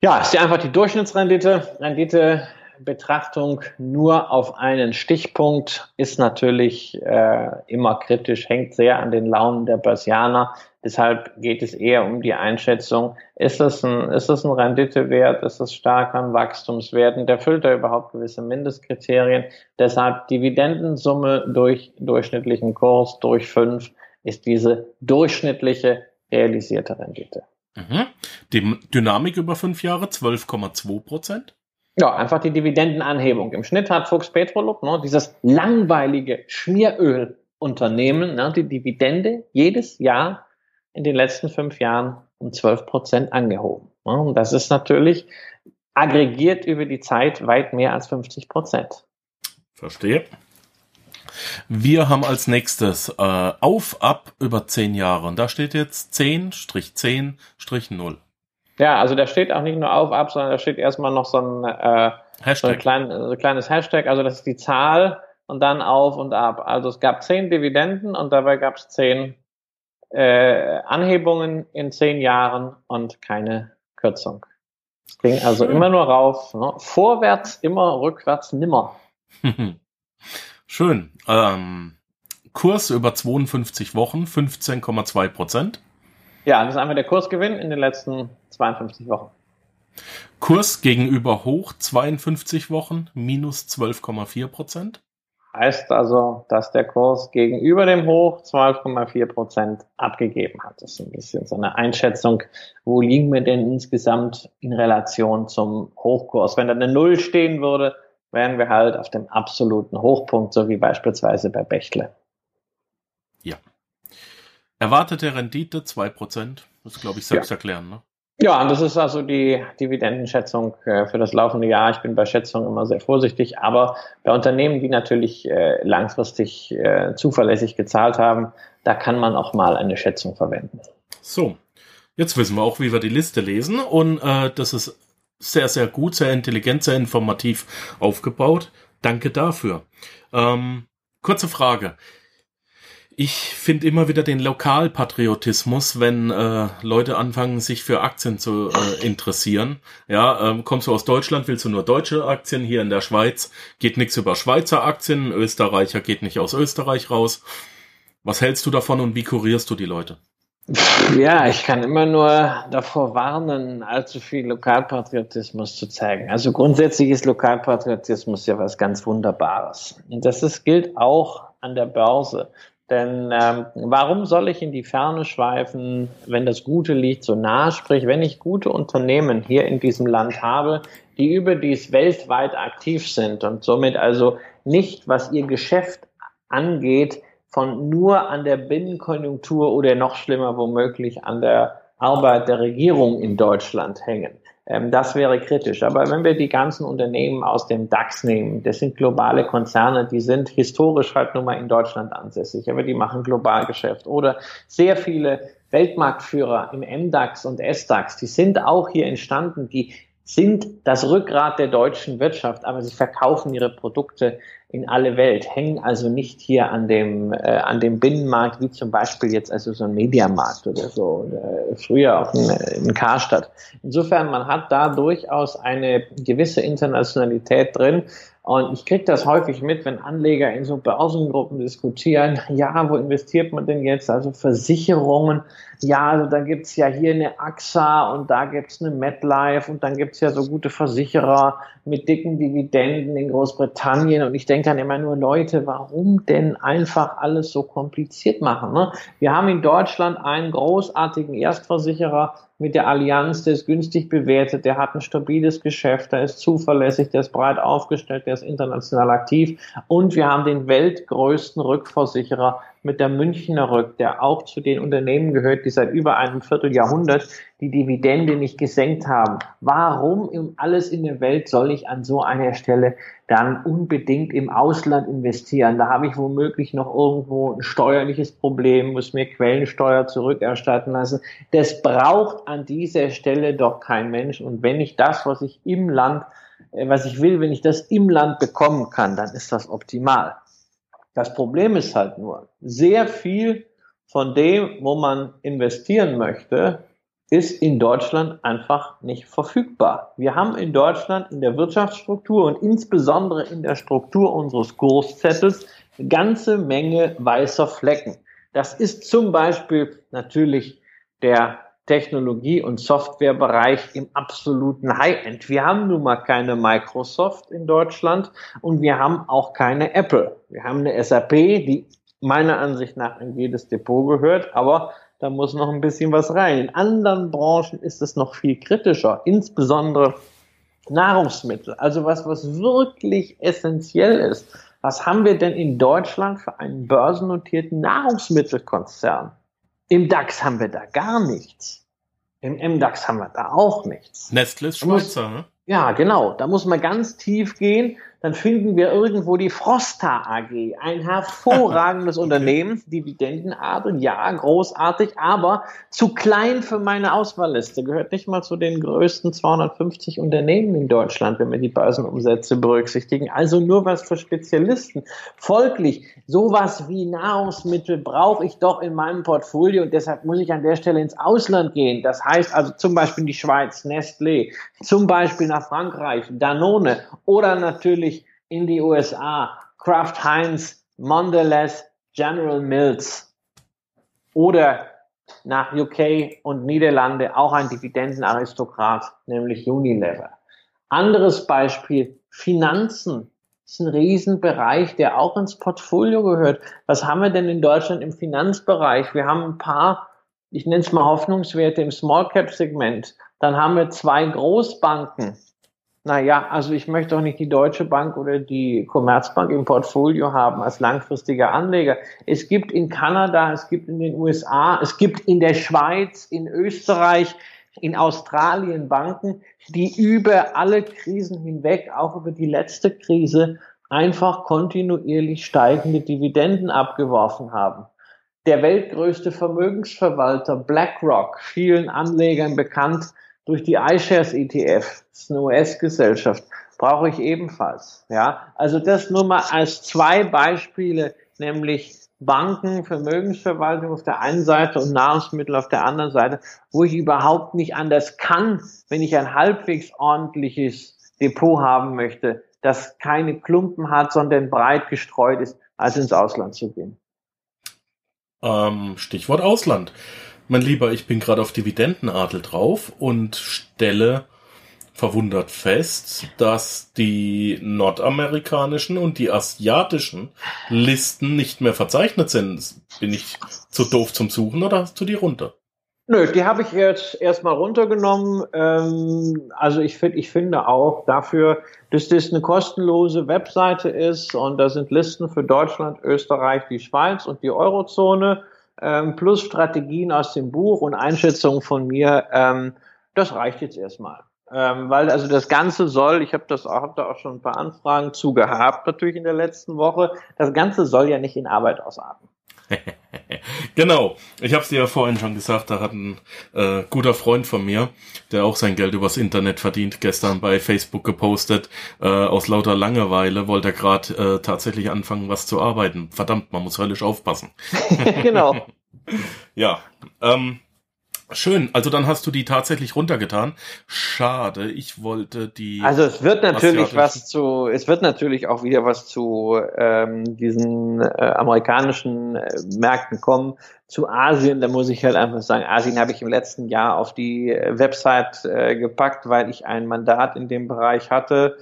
Ja, ist ja einfach die Durchschnittsrendite. Rendite Betrachtung nur auf einen Stichpunkt ist natürlich äh, immer kritisch, hängt sehr an den Launen der Börsianer. Deshalb geht es eher um die Einschätzung, ist es ein, ist es ein Renditewert, ist es stark an Wachstumswerten, der füllt er überhaupt gewisse Mindestkriterien. Deshalb Dividendensumme durch durchschnittlichen Kurs durch fünf ist diese durchschnittliche realisierte Rendite. Mhm. Die Dynamik über fünf Jahre 12,2 Prozent. Ja, einfach die Dividendenanhebung. Im Schnitt hat Fuchs Petrolub, ne, dieses langweilige Schmierölunternehmen, ne, die Dividende jedes Jahr in den letzten fünf Jahren um 12 Prozent angehoben. Ne. Und das ist natürlich aggregiert über die Zeit weit mehr als 50 Prozent. Verstehe. Wir haben als nächstes äh, auf, ab über zehn Jahre. Und da steht jetzt 10-10-0. Ja, also da steht auch nicht nur auf, ab, sondern da steht erstmal noch so ein, äh, so ein, klein, so ein kleines Hashtag. Also das ist die Zahl und dann auf und ab. Also es gab zehn Dividenden und dabei gab es zehn äh, Anhebungen in zehn Jahren und keine Kürzung. Es ging also immer nur rauf. Ne? Vorwärts, immer, rückwärts, nimmer. Schön. Ähm, Kurs über 52 Wochen, 15,2 Prozent. Ja, das ist einfach der Kursgewinn in den letzten 52 Wochen. Kurs gegenüber hoch 52 Wochen minus 12,4 Prozent. Heißt also, dass der Kurs gegenüber dem Hoch 12,4 Prozent abgegeben hat. Das ist ein bisschen so eine Einschätzung, wo liegen wir denn insgesamt in Relation zum Hochkurs. Wenn da eine Null stehen würde, wären wir halt auf dem absoluten Hochpunkt, so wie beispielsweise bei Bechtle. Ja. Erwartete Rendite 2%. Das glaube ich selbst ja. erklären, ne? Ja, das ist also die Dividendenschätzung äh, für das laufende Jahr. Ich bin bei Schätzungen immer sehr vorsichtig, aber bei Unternehmen, die natürlich äh, langfristig äh, zuverlässig gezahlt haben, da kann man auch mal eine Schätzung verwenden. So, jetzt wissen wir auch, wie wir die Liste lesen und äh, das ist sehr, sehr gut, sehr intelligent, sehr informativ aufgebaut. Danke dafür. Ähm, kurze Frage ich finde immer wieder den Lokalpatriotismus, wenn äh, Leute anfangen, sich für Aktien zu äh, interessieren. Ja, ähm, kommst du aus Deutschland, willst du nur deutsche Aktien? Hier in der Schweiz geht nichts über Schweizer Aktien. Österreicher geht nicht aus Österreich raus. Was hältst du davon und wie kurierst du die Leute? Ja, ich kann immer nur davor warnen, allzu viel Lokalpatriotismus zu zeigen. Also grundsätzlich ist Lokalpatriotismus ja was ganz Wunderbares. Und das ist, gilt auch an der Börse. Denn ähm, warum soll ich in die Ferne schweifen, wenn das Gute liegt so nah? Sprich, wenn ich gute Unternehmen hier in diesem Land habe, die überdies weltweit aktiv sind und somit also nicht, was ihr Geschäft angeht, von nur an der Binnenkonjunktur oder noch schlimmer womöglich an der Arbeit der Regierung in Deutschland hängen. Ähm, das wäre kritisch. Aber wenn wir die ganzen Unternehmen aus dem DAX nehmen, das sind globale Konzerne, die sind historisch halt nur mal in Deutschland ansässig, aber die machen Globalgeschäft. Oder sehr viele Weltmarktführer im MDAX und SDAX, die sind auch hier entstanden, die sind das Rückgrat der deutschen Wirtschaft, aber sie verkaufen ihre Produkte in alle Welt, hängen also nicht hier an dem, äh, an dem Binnenmarkt, wie zum Beispiel jetzt also so ein Mediamarkt oder so, oder früher auch in, in Karstadt. Insofern, man hat da durchaus eine gewisse Internationalität drin, und ich kriege das häufig mit, wenn Anleger in so Börsengruppen diskutieren, ja, wo investiert man denn jetzt? Also Versicherungen, ja, also da gibt's ja hier eine AXA und da gibt's eine MetLife und dann gibt's ja so gute Versicherer mit dicken Dividenden in Großbritannien. Und ich denke dann immer nur, Leute, warum denn einfach alles so kompliziert machen? Ne? Wir haben in Deutschland einen großartigen Erstversicherer, mit der Allianz, der ist günstig bewertet, der hat ein stabiles Geschäft, der ist zuverlässig, der ist breit aufgestellt, der ist international aktiv. Und wir haben den weltgrößten Rückversicherer mit der Münchner Rück, der auch zu den Unternehmen gehört, die seit über einem Vierteljahrhundert die Dividende nicht gesenkt haben. Warum um alles in der Welt soll ich an so einer Stelle dann unbedingt im Ausland investieren? Da habe ich womöglich noch irgendwo ein steuerliches Problem, muss mir Quellensteuer zurückerstatten lassen. Das braucht an dieser Stelle doch kein Mensch. Und wenn ich das, was ich im Land, äh, was ich will, wenn ich das im Land bekommen kann, dann ist das optimal. Das Problem ist halt nur, sehr viel von dem, wo man investieren möchte, ist in Deutschland einfach nicht verfügbar. Wir haben in Deutschland in der Wirtschaftsstruktur und insbesondere in der Struktur unseres Kurszettels eine ganze Menge weißer Flecken. Das ist zum Beispiel natürlich der Technologie- und Softwarebereich im absoluten High-End. Wir haben nun mal keine Microsoft in Deutschland und wir haben auch keine Apple. Wir haben eine SAP, die meiner Ansicht nach in jedes Depot gehört, aber da muss noch ein bisschen was rein. In anderen Branchen ist es noch viel kritischer, insbesondere Nahrungsmittel. Also was, was wirklich essentiell ist. Was haben wir denn in Deutschland für einen börsennotierten Nahrungsmittelkonzern? Im DAX haben wir da gar nichts. Im MDAX haben wir da auch nichts. Nestle ist Schweizer, ne? Ja, genau. Da muss man ganz tief gehen dann finden wir irgendwo die Frosta AG, ein hervorragendes Unternehmen, Dividendenadel, ja, großartig, aber zu klein für meine Auswahlliste, gehört nicht mal zu den größten 250 Unternehmen in Deutschland, wenn wir die Börsenumsätze berücksichtigen, also nur was für Spezialisten. Folglich, sowas wie Nahrungsmittel brauche ich doch in meinem Portfolio und deshalb muss ich an der Stelle ins Ausland gehen. Das heißt also zum Beispiel in die Schweiz, Nestlé, zum Beispiel nach Frankreich, Danone oder natürlich in die USA, Kraft Heinz, Mondelez, General Mills oder nach UK und Niederlande auch ein Dividendenaristokrat, nämlich Unilever. Anderes Beispiel, Finanzen ist ein Riesenbereich, der auch ins Portfolio gehört. Was haben wir denn in Deutschland im Finanzbereich? Wir haben ein paar, ich nenne es mal Hoffnungswerte im Small Cap Segment. Dann haben wir zwei Großbanken, naja, also ich möchte auch nicht die Deutsche Bank oder die Commerzbank im Portfolio haben als langfristiger Anleger. Es gibt in Kanada, es gibt in den USA, es gibt in der Schweiz, in Österreich, in Australien Banken, die über alle Krisen hinweg, auch über die letzte Krise, einfach kontinuierlich steigende Dividenden abgeworfen haben. Der weltgrößte Vermögensverwalter BlackRock, vielen Anlegern bekannt, durch die iShares ETF, das ist eine US-Gesellschaft, brauche ich ebenfalls. Ja, also das nur mal als zwei Beispiele, nämlich Banken, Vermögensverwaltung auf der einen Seite und Nahrungsmittel auf der anderen Seite, wo ich überhaupt nicht anders kann, wenn ich ein halbwegs ordentliches Depot haben möchte, das keine Klumpen hat, sondern breit gestreut ist, als ins Ausland zu gehen. Ähm, Stichwort Ausland. Mein Lieber, ich bin gerade auf Dividendenadel drauf und stelle verwundert fest, dass die nordamerikanischen und die asiatischen Listen nicht mehr verzeichnet sind. Bin ich zu doof zum Suchen oder hast du die runter? Nö, die habe ich jetzt erstmal runtergenommen. Ähm, also ich finde, ich finde auch dafür, dass das eine kostenlose Webseite ist und da sind Listen für Deutschland, Österreich, die Schweiz und die Eurozone ähm, plus Strategien aus dem Buch und Einschätzungen von mir, ähm, das reicht jetzt erstmal. Ähm, weil also das Ganze soll, ich habe das auch, hab da auch schon ein paar Anfragen zu gehabt, natürlich in der letzten Woche, das Ganze soll ja nicht in Arbeit ausarten. genau. Ich habe es dir ja vorhin schon gesagt, da hat ein äh, guter Freund von mir, der auch sein Geld übers Internet verdient, gestern bei Facebook gepostet, äh, aus lauter Langeweile wollte er gerade äh, tatsächlich anfangen, was zu arbeiten. Verdammt, man muss höllisch aufpassen. genau. ja. Ähm, Schön, also dann hast du die tatsächlich runtergetan. Schade, ich wollte die. Also es wird natürlich was zu, es wird natürlich auch wieder was zu ähm, diesen äh, amerikanischen äh, Märkten kommen. Zu Asien, da muss ich halt einfach sagen, Asien habe ich im letzten Jahr auf die äh, Website äh, gepackt, weil ich ein Mandat in dem Bereich hatte,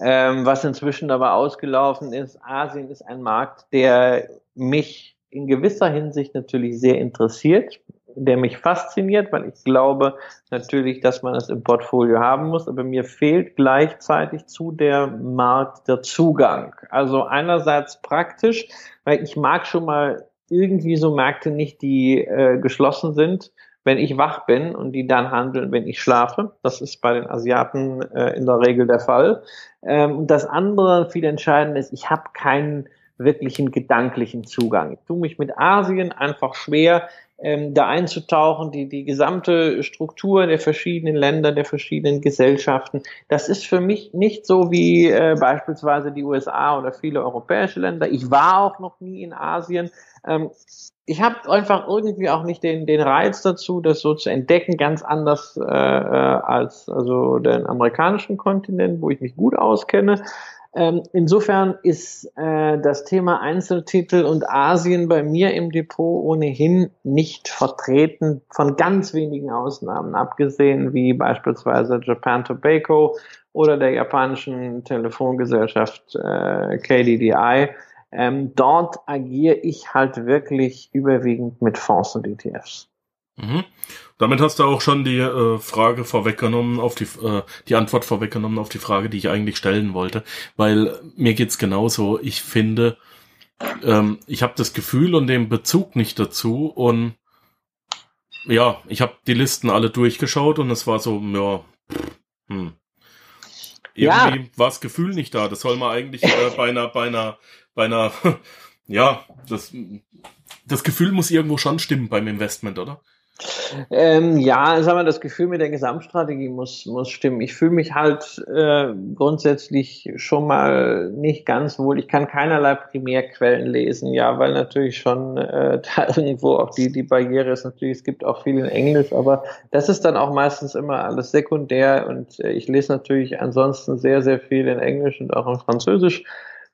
ähm, was inzwischen aber ausgelaufen ist. Asien ist ein Markt, der mich in gewisser Hinsicht natürlich sehr interessiert der mich fasziniert, weil ich glaube natürlich, dass man es im Portfolio haben muss, aber mir fehlt gleichzeitig zu der Markt der Zugang. Also einerseits praktisch, weil ich mag schon mal irgendwie so Märkte nicht, die äh, geschlossen sind, wenn ich wach bin und die dann handeln, wenn ich schlafe. Das ist bei den Asiaten äh, in der Regel der Fall. Ähm, das andere, viel entscheidender ist, ich habe keinen wirklichen gedanklichen Zugang. Ich tue mich mit Asien einfach schwer, ähm, da einzutauchen, die, die gesamte Struktur der verschiedenen Länder, der verschiedenen Gesellschaften. Das ist für mich nicht so wie äh, beispielsweise die USA oder viele europäische Länder. Ich war auch noch nie in Asien. Ähm, ich habe einfach irgendwie auch nicht den, den Reiz dazu, das so zu entdecken, ganz anders äh, äh als also den amerikanischen Kontinent, wo ich mich gut auskenne. Ähm, insofern ist äh, das Thema Einzeltitel und Asien bei mir im Depot ohnehin nicht vertreten, von ganz wenigen Ausnahmen, abgesehen wie beispielsweise Japan Tobacco oder der japanischen Telefongesellschaft äh, KDDI. Ähm, dort agiere ich halt wirklich überwiegend mit Fonds und ETFs. Mhm. Damit hast du auch schon die äh, Frage vorweggenommen, auf die, äh, die Antwort vorweggenommen auf die Frage, die ich eigentlich stellen wollte. Weil mir geht's genauso. Ich finde, ähm, ich habe das Gefühl und den Bezug nicht dazu. Und ja, ich habe die Listen alle durchgeschaut und es war so, ja, hm. Irgendwie ja. war das Gefühl nicht da. Das soll man eigentlich äh, bei einer, bei einer, bei einer, ja, das, das Gefühl muss irgendwo schon stimmen beim Investment, oder? Ähm, ja, sagen wir, das Gefühl mit der Gesamtstrategie muss, muss stimmen. Ich fühle mich halt äh, grundsätzlich schon mal nicht ganz wohl. Ich kann keinerlei Primärquellen lesen, ja, weil natürlich schon äh, da irgendwo auch die, die Barriere ist. Natürlich, es gibt auch viel in Englisch, aber das ist dann auch meistens immer alles sekundär und äh, ich lese natürlich ansonsten sehr, sehr viel in Englisch und auch in Französisch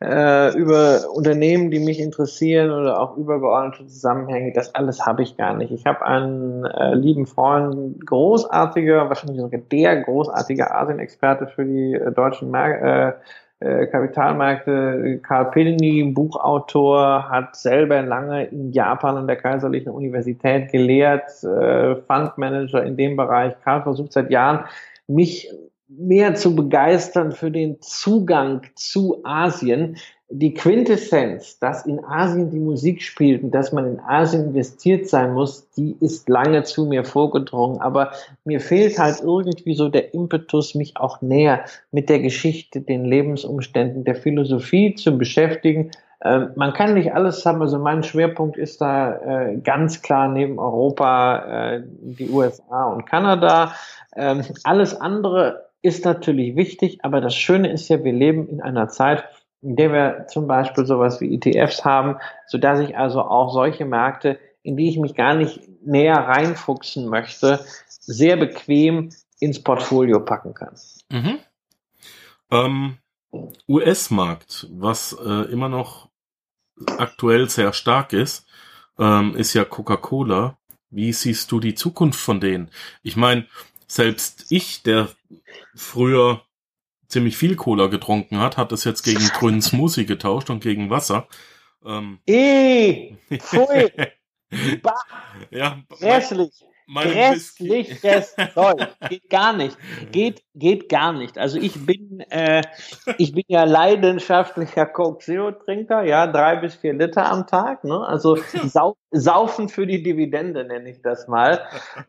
äh, über Unternehmen, die mich interessieren oder auch übergeordnete Zusammenhänge. Das alles habe ich gar nicht. Ich habe einen äh, lieben Freund, großartiger, wahrscheinlich sogar der großartige Asien-Experte für die äh, deutschen Mer äh, äh, Kapitalmärkte, Karl Pilny, Buchautor, hat selber lange in Japan an der Kaiserlichen Universität gelehrt, äh, Fundmanager in dem Bereich. Karl versucht seit Jahren, mich mehr zu begeistern für den Zugang zu Asien. Die Quintessenz, dass in Asien die Musik spielt und dass man in Asien investiert sein muss, die ist lange zu mir vorgedrungen. Aber mir fehlt halt irgendwie so der Impetus, mich auch näher mit der Geschichte, den Lebensumständen, der Philosophie zu beschäftigen. Ähm, man kann nicht alles haben. Also mein Schwerpunkt ist da äh, ganz klar neben Europa äh, die USA und Kanada. Ähm, alles andere ist natürlich wichtig, aber das Schöne ist ja, wir leben in einer Zeit, in der wir zum Beispiel sowas wie ETFs haben, so dass ich also auch solche Märkte, in die ich mich gar nicht näher reinfuchsen möchte, sehr bequem ins Portfolio packen kann. Mhm. Ähm, US-Markt, was äh, immer noch aktuell sehr stark ist, ähm, ist ja Coca-Cola. Wie siehst du die Zukunft von denen? Ich meine, selbst ich, der früher ziemlich viel Cola getrunken hat, hat es jetzt gegen grünen Smoothie getauscht und gegen Wasser. Ähm. Ih, pfui, bah, ja, grässlich, grässliches Zeug, geht gar nicht, geht, geht gar nicht. Also ich bin, äh, ich bin ja leidenschaftlicher Coke Zero Trinker, ja, drei bis vier Liter am Tag, ne, also sau, saufen für die Dividende nenne ich das mal.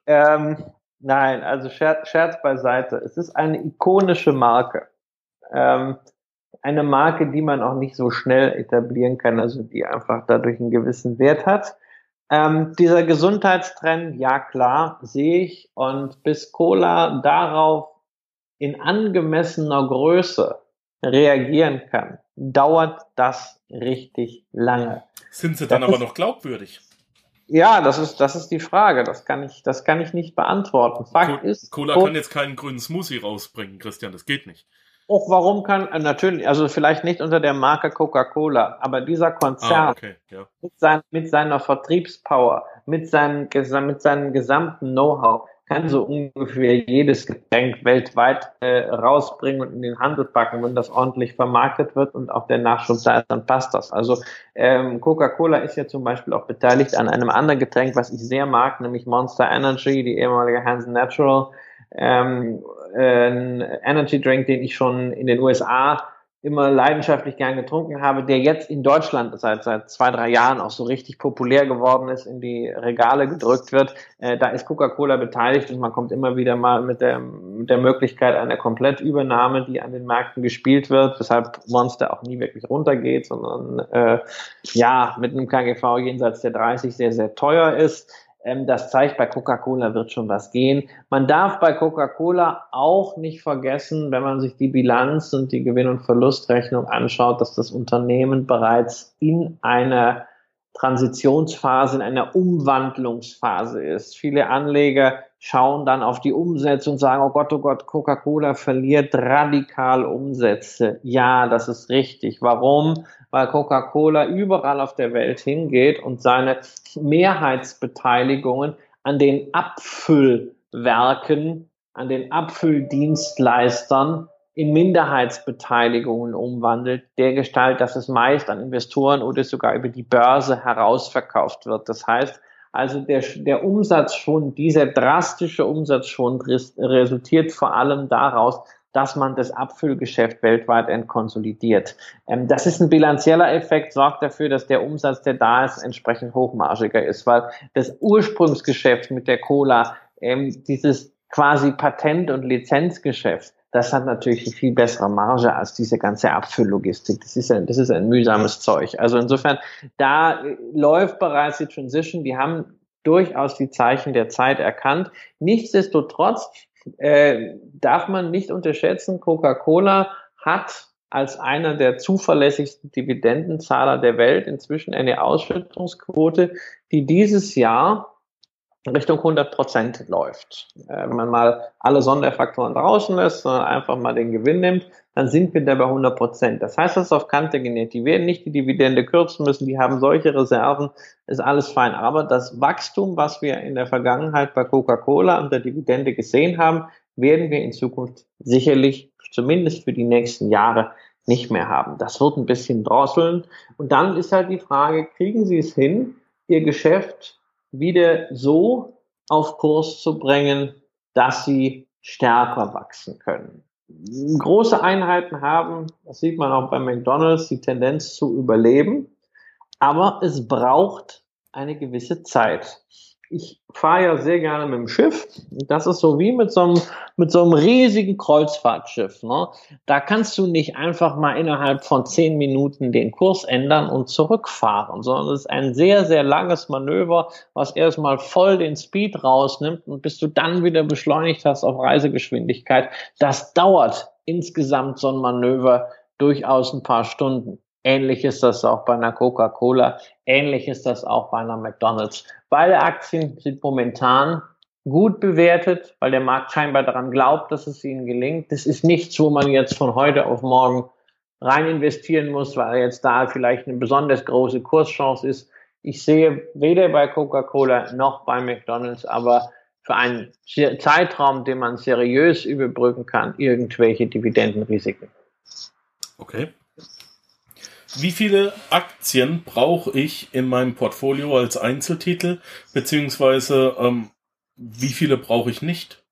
Ähm, Nein, also Scherz, Scherz beiseite. Es ist eine ikonische Marke. Ähm, eine Marke, die man auch nicht so schnell etablieren kann, also die einfach dadurch einen gewissen Wert hat. Ähm, dieser Gesundheitstrend, ja klar, sehe ich. Und bis Cola darauf in angemessener Größe reagieren kann, dauert das richtig lange. Sind sie dann das aber noch glaubwürdig? Ja, das ist, das ist die Frage. Das kann ich, das kann ich nicht beantworten. Fakt Co ist. Cola kann jetzt keinen grünen Smoothie rausbringen, Christian, das geht nicht. Auch warum kann, äh, natürlich, also vielleicht nicht unter der Marke Coca-Cola, aber dieser Konzern ah, okay, ja. mit, sein, mit seiner Vertriebspower, mit, seinen, mit seinem gesamten Know-how, kann so ungefähr jedes Getränk weltweit äh, rausbringen und in den Handel packen, wenn das ordentlich vermarktet wird und auch der Nachschub da ist, dann passt das. Also ähm, Coca-Cola ist ja zum Beispiel auch beteiligt an einem anderen Getränk, was ich sehr mag, nämlich Monster Energy, die ehemalige Hansen Natural ähm, äh, Energy Drink, den ich schon in den USA immer leidenschaftlich gern getrunken habe, der jetzt in Deutschland seit, seit zwei, drei Jahren auch so richtig populär geworden ist, in die Regale gedrückt wird. Äh, da ist Coca-Cola beteiligt und man kommt immer wieder mal mit der, mit der Möglichkeit einer Komplettübernahme, die an den Märkten gespielt wird, weshalb Monster auch nie wirklich runtergeht, sondern äh, ja, mit einem KGV jenseits der 30 sehr, sehr teuer ist. Ähm, das zeigt, bei Coca-Cola wird schon was gehen. Man darf bei Coca-Cola auch nicht vergessen, wenn man sich die Bilanz und die Gewinn- und Verlustrechnung anschaut, dass das Unternehmen bereits in einer Transitionsphase, in einer Umwandlungsphase ist. Viele Anleger schauen dann auf die Umsätze und sagen, oh Gott, oh Gott, Coca-Cola verliert radikal Umsätze. Ja, das ist richtig. Warum? Weil Coca-Cola überall auf der Welt hingeht und seine Mehrheitsbeteiligungen an den Abfüllwerken, an den Abfülldienstleistern in Minderheitsbeteiligungen umwandelt, der Gestalt, dass es meist an Investoren oder sogar über die Börse herausverkauft wird. Das heißt, also der, der Umsatzschwund, dieser drastische Umsatzschwund resultiert vor allem daraus, dass man das Abfüllgeschäft weltweit entkonsolidiert. Ähm, das ist ein bilanzieller Effekt, sorgt dafür, dass der Umsatz, der da ist, entsprechend hochmargiger ist, weil das Ursprungsgeschäft mit der Cola, ähm, dieses quasi Patent- und Lizenzgeschäft, das hat natürlich eine viel bessere Marge als diese ganze Abfülllogistik. Das ist ein, das ist ein mühsames Zeug. Also insofern, da äh, läuft bereits die Transition. Die haben durchaus die Zeichen der Zeit erkannt. Nichtsdestotrotz äh, darf man nicht unterschätzen, Coca-Cola hat als einer der zuverlässigsten Dividendenzahler der Welt inzwischen eine Ausschüttungsquote, die dieses Jahr Richtung 100 Prozent läuft. Äh, wenn man mal alle Sonderfaktoren draußen lässt, sondern einfach mal den Gewinn nimmt, dann sind wir da bei 100 Prozent. Das heißt, das ist auf Kante genäht. Die werden nicht die Dividende kürzen müssen, die haben solche Reserven, ist alles fein. Aber das Wachstum, was wir in der Vergangenheit bei Coca-Cola und der Dividende gesehen haben, werden wir in Zukunft sicherlich, zumindest für die nächsten Jahre, nicht mehr haben. Das wird ein bisschen drosseln. Und dann ist halt die Frage, kriegen Sie es hin, Ihr Geschäft wieder so auf Kurs zu bringen, dass sie stärker wachsen können. Große Einheiten haben, das sieht man auch bei McDonald's, die Tendenz zu überleben, aber es braucht eine gewisse Zeit ich fahre ja sehr gerne mit dem Schiff. Das ist so wie mit so einem, mit so einem riesigen Kreuzfahrtschiff. Ne? Da kannst du nicht einfach mal innerhalb von zehn Minuten den Kurs ändern und zurückfahren, sondern es ist ein sehr, sehr langes Manöver, was erstmal voll den Speed rausnimmt und bis du dann wieder beschleunigt hast auf Reisegeschwindigkeit. Das dauert insgesamt so ein Manöver durchaus ein paar Stunden. Ähnlich ist das auch bei einer Coca-Cola, ähnlich ist das auch bei einer McDonald's. Beide Aktien sind momentan gut bewertet, weil der Markt scheinbar daran glaubt, dass es ihnen gelingt. Das ist nichts, wo man jetzt von heute auf morgen rein investieren muss, weil jetzt da vielleicht eine besonders große Kurschance ist. Ich sehe weder bei Coca-Cola noch bei McDonald's, aber für einen Zeitraum, den man seriös überbrücken kann, irgendwelche Dividendenrisiken. Okay. Wie viele Aktien brauche ich in meinem Portfolio als Einzeltitel, beziehungsweise ähm, wie viele brauche ich nicht?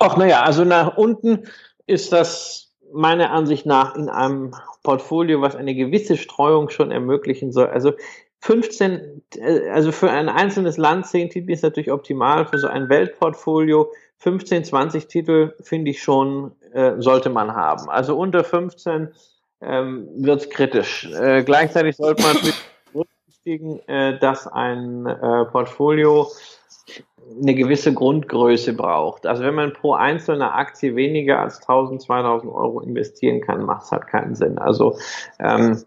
Ach naja, also nach unten ist das meiner Ansicht nach in einem Portfolio, was eine gewisse Streuung schon ermöglichen soll. Also 15, äh, also für ein einzelnes Land 10 Titel ist natürlich optimal, für so ein Weltportfolio 15, 20 Titel finde ich schon, äh, sollte man haben. Also unter 15 ähm, wird es kritisch. Äh, gleichzeitig sollte man berücksichtigen, äh, dass ein äh, Portfolio eine gewisse Grundgröße braucht. Also wenn man pro einzelne Aktie weniger als 1000, 2000 Euro investieren kann, macht es halt keinen Sinn. Also ähm,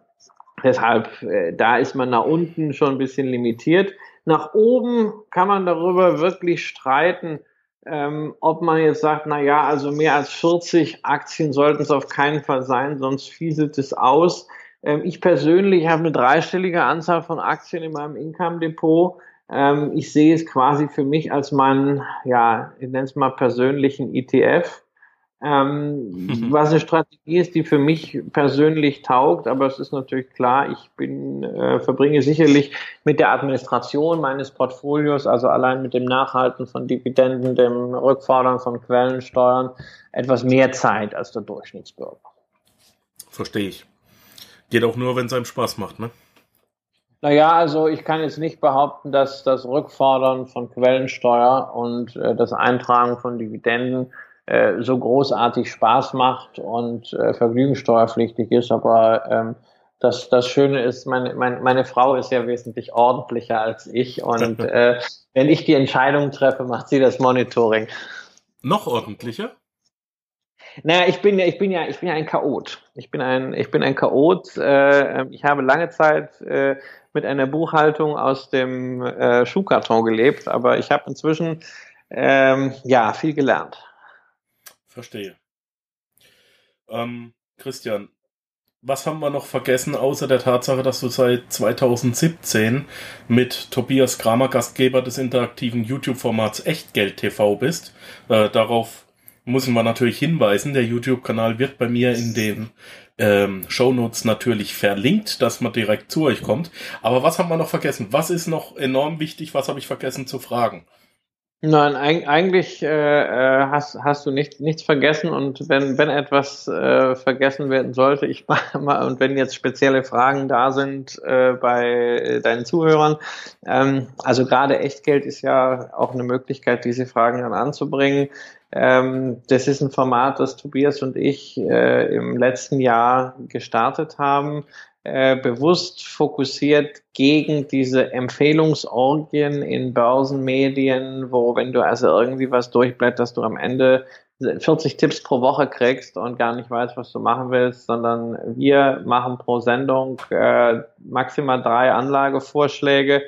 deshalb, äh, da ist man nach unten schon ein bisschen limitiert. Nach oben kann man darüber wirklich streiten, ähm, ob man jetzt sagt, na ja, also mehr als 40 Aktien sollten es auf keinen Fall sein, sonst fieselt es aus. Ähm, ich persönlich habe eine dreistellige Anzahl von Aktien in meinem Income-Depot. Ähm, ich sehe es quasi für mich als meinen, ja, ich nenne es mal persönlichen ETF. Ähm. Was eine Strategie ist, die für mich persönlich taugt, aber es ist natürlich klar, ich bin, äh, verbringe sicherlich mit der Administration meines Portfolios, also allein mit dem Nachhalten von Dividenden, dem Rückfordern von Quellensteuern, etwas mehr Zeit als der Durchschnittsbürger. Verstehe ich. Geht auch nur, wenn es einem Spaß macht, ne? Naja, also ich kann jetzt nicht behaupten, dass das Rückfordern von Quellensteuer und äh, das Eintragen von Dividenden so großartig Spaß macht und äh, vergnügungssteuerpflichtig ist, aber ähm, das, das Schöne ist, meine, meine, meine Frau ist ja wesentlich ordentlicher als ich und äh, wenn ich die Entscheidung treffe, macht sie das Monitoring. Noch ordentlicher? Naja, ich bin ja, ich bin ja, ich bin ja ein Chaot. Ich bin ein, ich bin ein Chaot. Äh, ich habe lange Zeit äh, mit einer Buchhaltung aus dem äh, Schuhkarton gelebt, aber ich habe inzwischen ähm, ja viel gelernt. Verstehe. Ähm, Christian, was haben wir noch vergessen, außer der Tatsache, dass du seit 2017 mit Tobias Kramer Gastgeber des interaktiven YouTube-Formats Echtgeld TV bist? Äh, darauf müssen wir natürlich hinweisen. Der YouTube-Kanal wird bei mir in den ähm, Shownotes natürlich verlinkt, dass man direkt zu euch kommt. Aber was haben wir noch vergessen? Was ist noch enorm wichtig? Was habe ich vergessen zu fragen? Nein, eigentlich äh, äh, hast, hast du nicht, nichts vergessen und wenn, wenn etwas äh, vergessen werden sollte, ich mal, und wenn jetzt spezielle Fragen da sind äh, bei deinen Zuhörern, ähm, also gerade Echtgeld ist ja auch eine Möglichkeit, diese Fragen dann anzubringen. Ähm, das ist ein Format, das Tobias und ich äh, im letzten Jahr gestartet haben äh, bewusst fokussiert gegen diese Empfehlungsorgien in Börsenmedien, wo wenn du also irgendwie was durchblätterst, du am Ende 40 Tipps pro Woche kriegst und gar nicht weißt, was du machen willst, sondern wir machen pro Sendung äh, maximal drei Anlagevorschläge,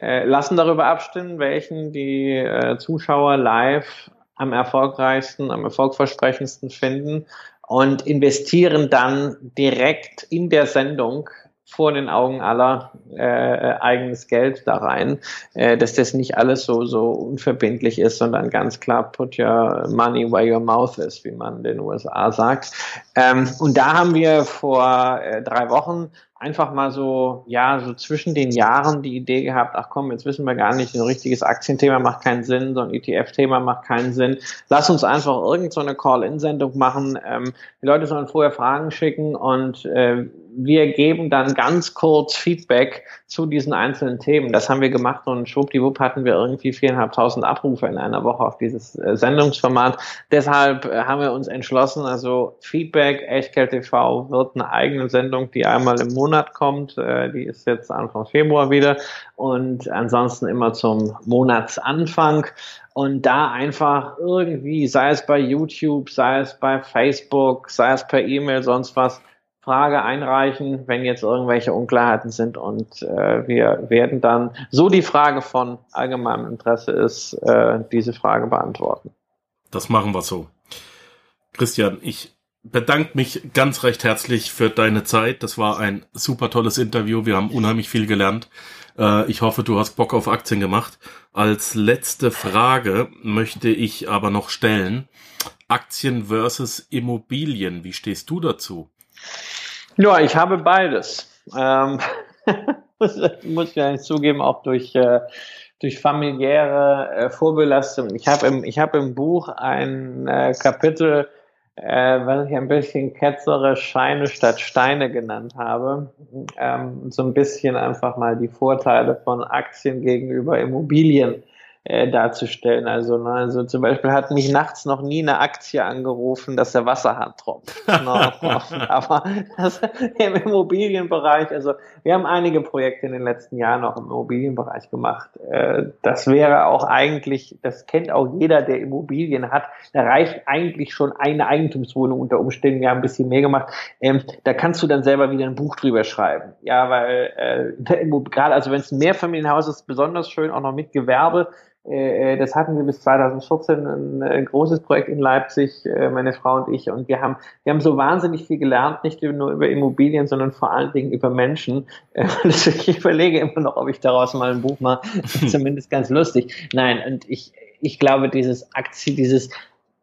äh, lassen darüber abstimmen, welchen die äh, Zuschauer live am erfolgreichsten, am erfolgversprechendsten finden und investieren dann direkt in der Sendung vor den Augen aller äh, eigenes Geld da rein, äh, dass das nicht alles so so unverbindlich ist, sondern ganz klar put your money where your mouth is, wie man in den USA sagt. Ähm, und da haben wir vor äh, drei Wochen einfach mal so, ja, so zwischen den Jahren die Idee gehabt, ach komm, jetzt wissen wir gar nicht, ein richtiges Aktienthema macht keinen Sinn, so ein ETF-Thema macht keinen Sinn. Lass uns einfach irgend so Call-In-Sendung machen. Ähm, die Leute sollen vorher Fragen schicken und äh, wir geben dann ganz kurz Feedback zu diesen einzelnen Themen. Das haben wir gemacht und schwuppdiwupp hatten wir irgendwie viereinhalbtausend Abrufe in einer Woche auf dieses äh, Sendungsformat. Deshalb äh, haben wir uns entschlossen, also Feedback, Echtgeld TV wird eine eigene Sendung, die einmal im Monat kommt. Äh, die ist jetzt Anfang Februar wieder und ansonsten immer zum Monatsanfang und da einfach irgendwie, sei es bei YouTube, sei es bei Facebook, sei es per E-Mail, sonst was, Frage einreichen, wenn jetzt irgendwelche Unklarheiten sind und äh, wir werden dann, so die Frage von allgemeinem Interesse ist, äh, diese Frage beantworten. Das machen wir so. Christian, ich bedanke mich ganz recht herzlich für deine Zeit. Das war ein super tolles Interview. Wir haben unheimlich viel gelernt. Äh, ich hoffe, du hast Bock auf Aktien gemacht. Als letzte Frage möchte ich aber noch stellen. Aktien versus Immobilien. Wie stehst du dazu? Ja, ich habe beides. Ähm, muss, ich eigentlich zugeben, auch durch, äh, durch familiäre äh, Vorbelastung. Ich habe im, hab im Buch ein äh, Kapitel äh, was ich ein bisschen ketzerisch Scheine statt Steine genannt habe. Ähm, so ein bisschen einfach mal die Vorteile von Aktien gegenüber Immobilien äh, darzustellen. Also, ne, also zum Beispiel hat mich nachts noch nie eine Aktie angerufen, dass der Wasserhahn tropft. no, aber das, im Immobilienbereich, also wir haben einige Projekte in den letzten Jahren auch im Immobilienbereich gemacht. Äh, das wäre auch eigentlich, das kennt auch jeder, der Immobilien hat, da reicht eigentlich schon eine Eigentumswohnung unter Umständen. Wir haben ein bisschen mehr gemacht. Ähm, da kannst du dann selber wieder ein Buch drüber schreiben. Ja, weil äh, gerade also wenn es ein Mehrfamilienhaus ist, besonders schön, auch noch mit Gewerbe das hatten wir bis 2014 ein, großes Projekt in Leipzig, äh, meine Frau und ich. Und wir haben, wir haben so wahnsinnig viel gelernt, nicht nur über Immobilien, sondern vor allen Dingen über Menschen. Äh, ich überlege immer noch, ob ich daraus mal ein Buch mache. Zumindest ganz lustig. Nein, und ich, ich glaube, dieses Aktie, dieses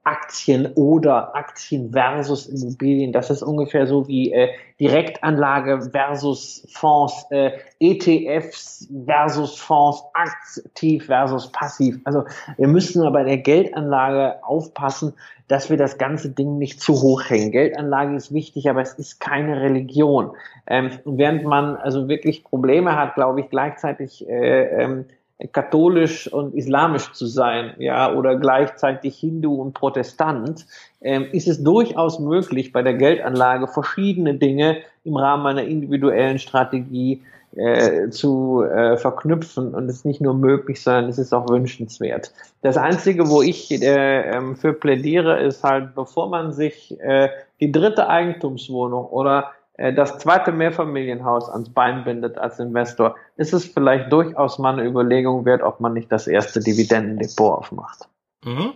Aktien oder Aktien versus Immobilien. Das ist ungefähr so wie äh, Direktanlage versus Fonds, äh, ETFs versus Fonds, aktiv versus passiv. Also wir müssen aber bei der Geldanlage aufpassen, dass wir das ganze Ding nicht zu hoch hängen. Geldanlage ist wichtig, aber es ist keine Religion. Ähm, während man also wirklich Probleme hat, glaube ich, gleichzeitig äh, ähm, katholisch und islamisch zu sein, ja, oder gleichzeitig Hindu und Protestant, ähm, ist es durchaus möglich, bei der Geldanlage verschiedene Dinge im Rahmen einer individuellen Strategie äh, zu äh, verknüpfen. Und es ist nicht nur möglich, sondern es ist auch wünschenswert. Das Einzige, wo ich äh, ähm, für plädiere, ist halt, bevor man sich äh, die dritte Eigentumswohnung oder das zweite Mehrfamilienhaus ans Bein bindet als Investor, ist es vielleicht durchaus mal eine Überlegung wert, ob man nicht das erste Dividendendepot aufmacht. Mhm.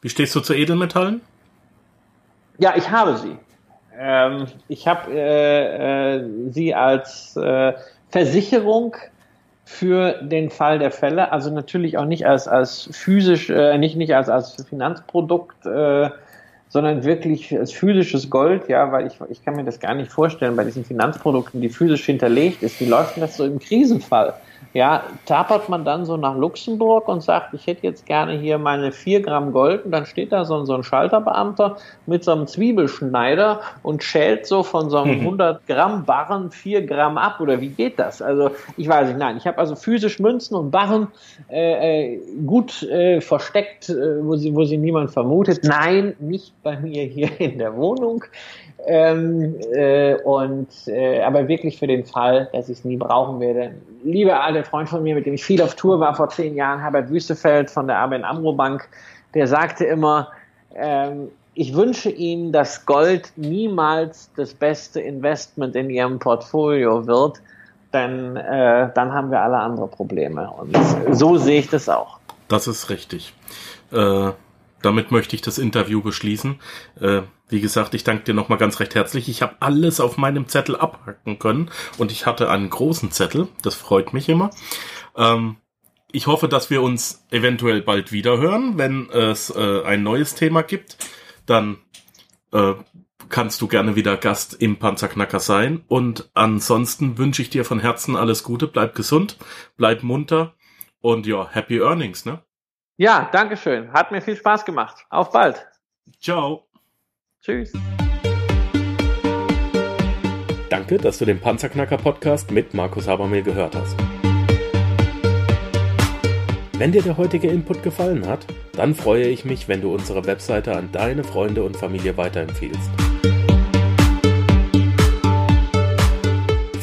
Wie stehst du zu Edelmetallen? Ja, ich habe sie. Ähm, ich habe äh, äh, sie als äh, Versicherung für den Fall der Fälle, also natürlich auch nicht als als physisch, äh, nicht nicht als als Finanzprodukt äh, sondern wirklich als physisches Gold, ja, weil ich, ich kann mir das gar nicht vorstellen bei diesen Finanzprodukten, die physisch hinterlegt ist. Wie läuft denn das so im Krisenfall? Ja, tapert man dann so nach Luxemburg und sagt, ich hätte jetzt gerne hier meine vier Gramm Gold und dann steht da so, so ein Schalterbeamter mit so einem Zwiebelschneider und schält so von so einem 100 mhm. Gramm Barren vier Gramm ab oder wie geht das? Also ich weiß nicht, nein, ich habe also physisch Münzen und Barren äh, äh, gut äh, versteckt, äh, wo, sie, wo sie niemand vermutet. Nein, nicht bei mir hier in der Wohnung. Ähm, äh, und äh, aber wirklich für den Fall, dass ich es nie brauchen werde. Lieber alter Freund von mir, mit dem ich viel auf Tour war vor zehn Jahren, Herbert Wüstefeld von der ABN Amro Bank, der sagte immer, ähm, ich wünsche Ihnen, dass Gold niemals das beste Investment in Ihrem Portfolio wird, denn äh, dann haben wir alle andere Probleme. Und so sehe ich das auch. Das ist richtig. Äh, damit möchte ich das Interview beschließen. Äh, wie gesagt, ich danke dir nochmal ganz recht herzlich. Ich habe alles auf meinem Zettel abhacken können und ich hatte einen großen Zettel. Das freut mich immer. Ähm, ich hoffe, dass wir uns eventuell bald wieder hören, wenn es äh, ein neues Thema gibt. Dann äh, kannst du gerne wieder Gast im Panzerknacker sein. Und ansonsten wünsche ich dir von Herzen alles Gute. Bleib gesund, bleib munter und ja, happy earnings, ne? Ja, danke schön. Hat mir viel Spaß gemacht. Auf bald. Ciao. Tschüss. Danke, dass du den Panzerknacker Podcast mit Markus Habermehl gehört hast. Wenn dir der heutige Input gefallen hat, dann freue ich mich, wenn du unsere Webseite an deine Freunde und Familie weiterempfiehlst.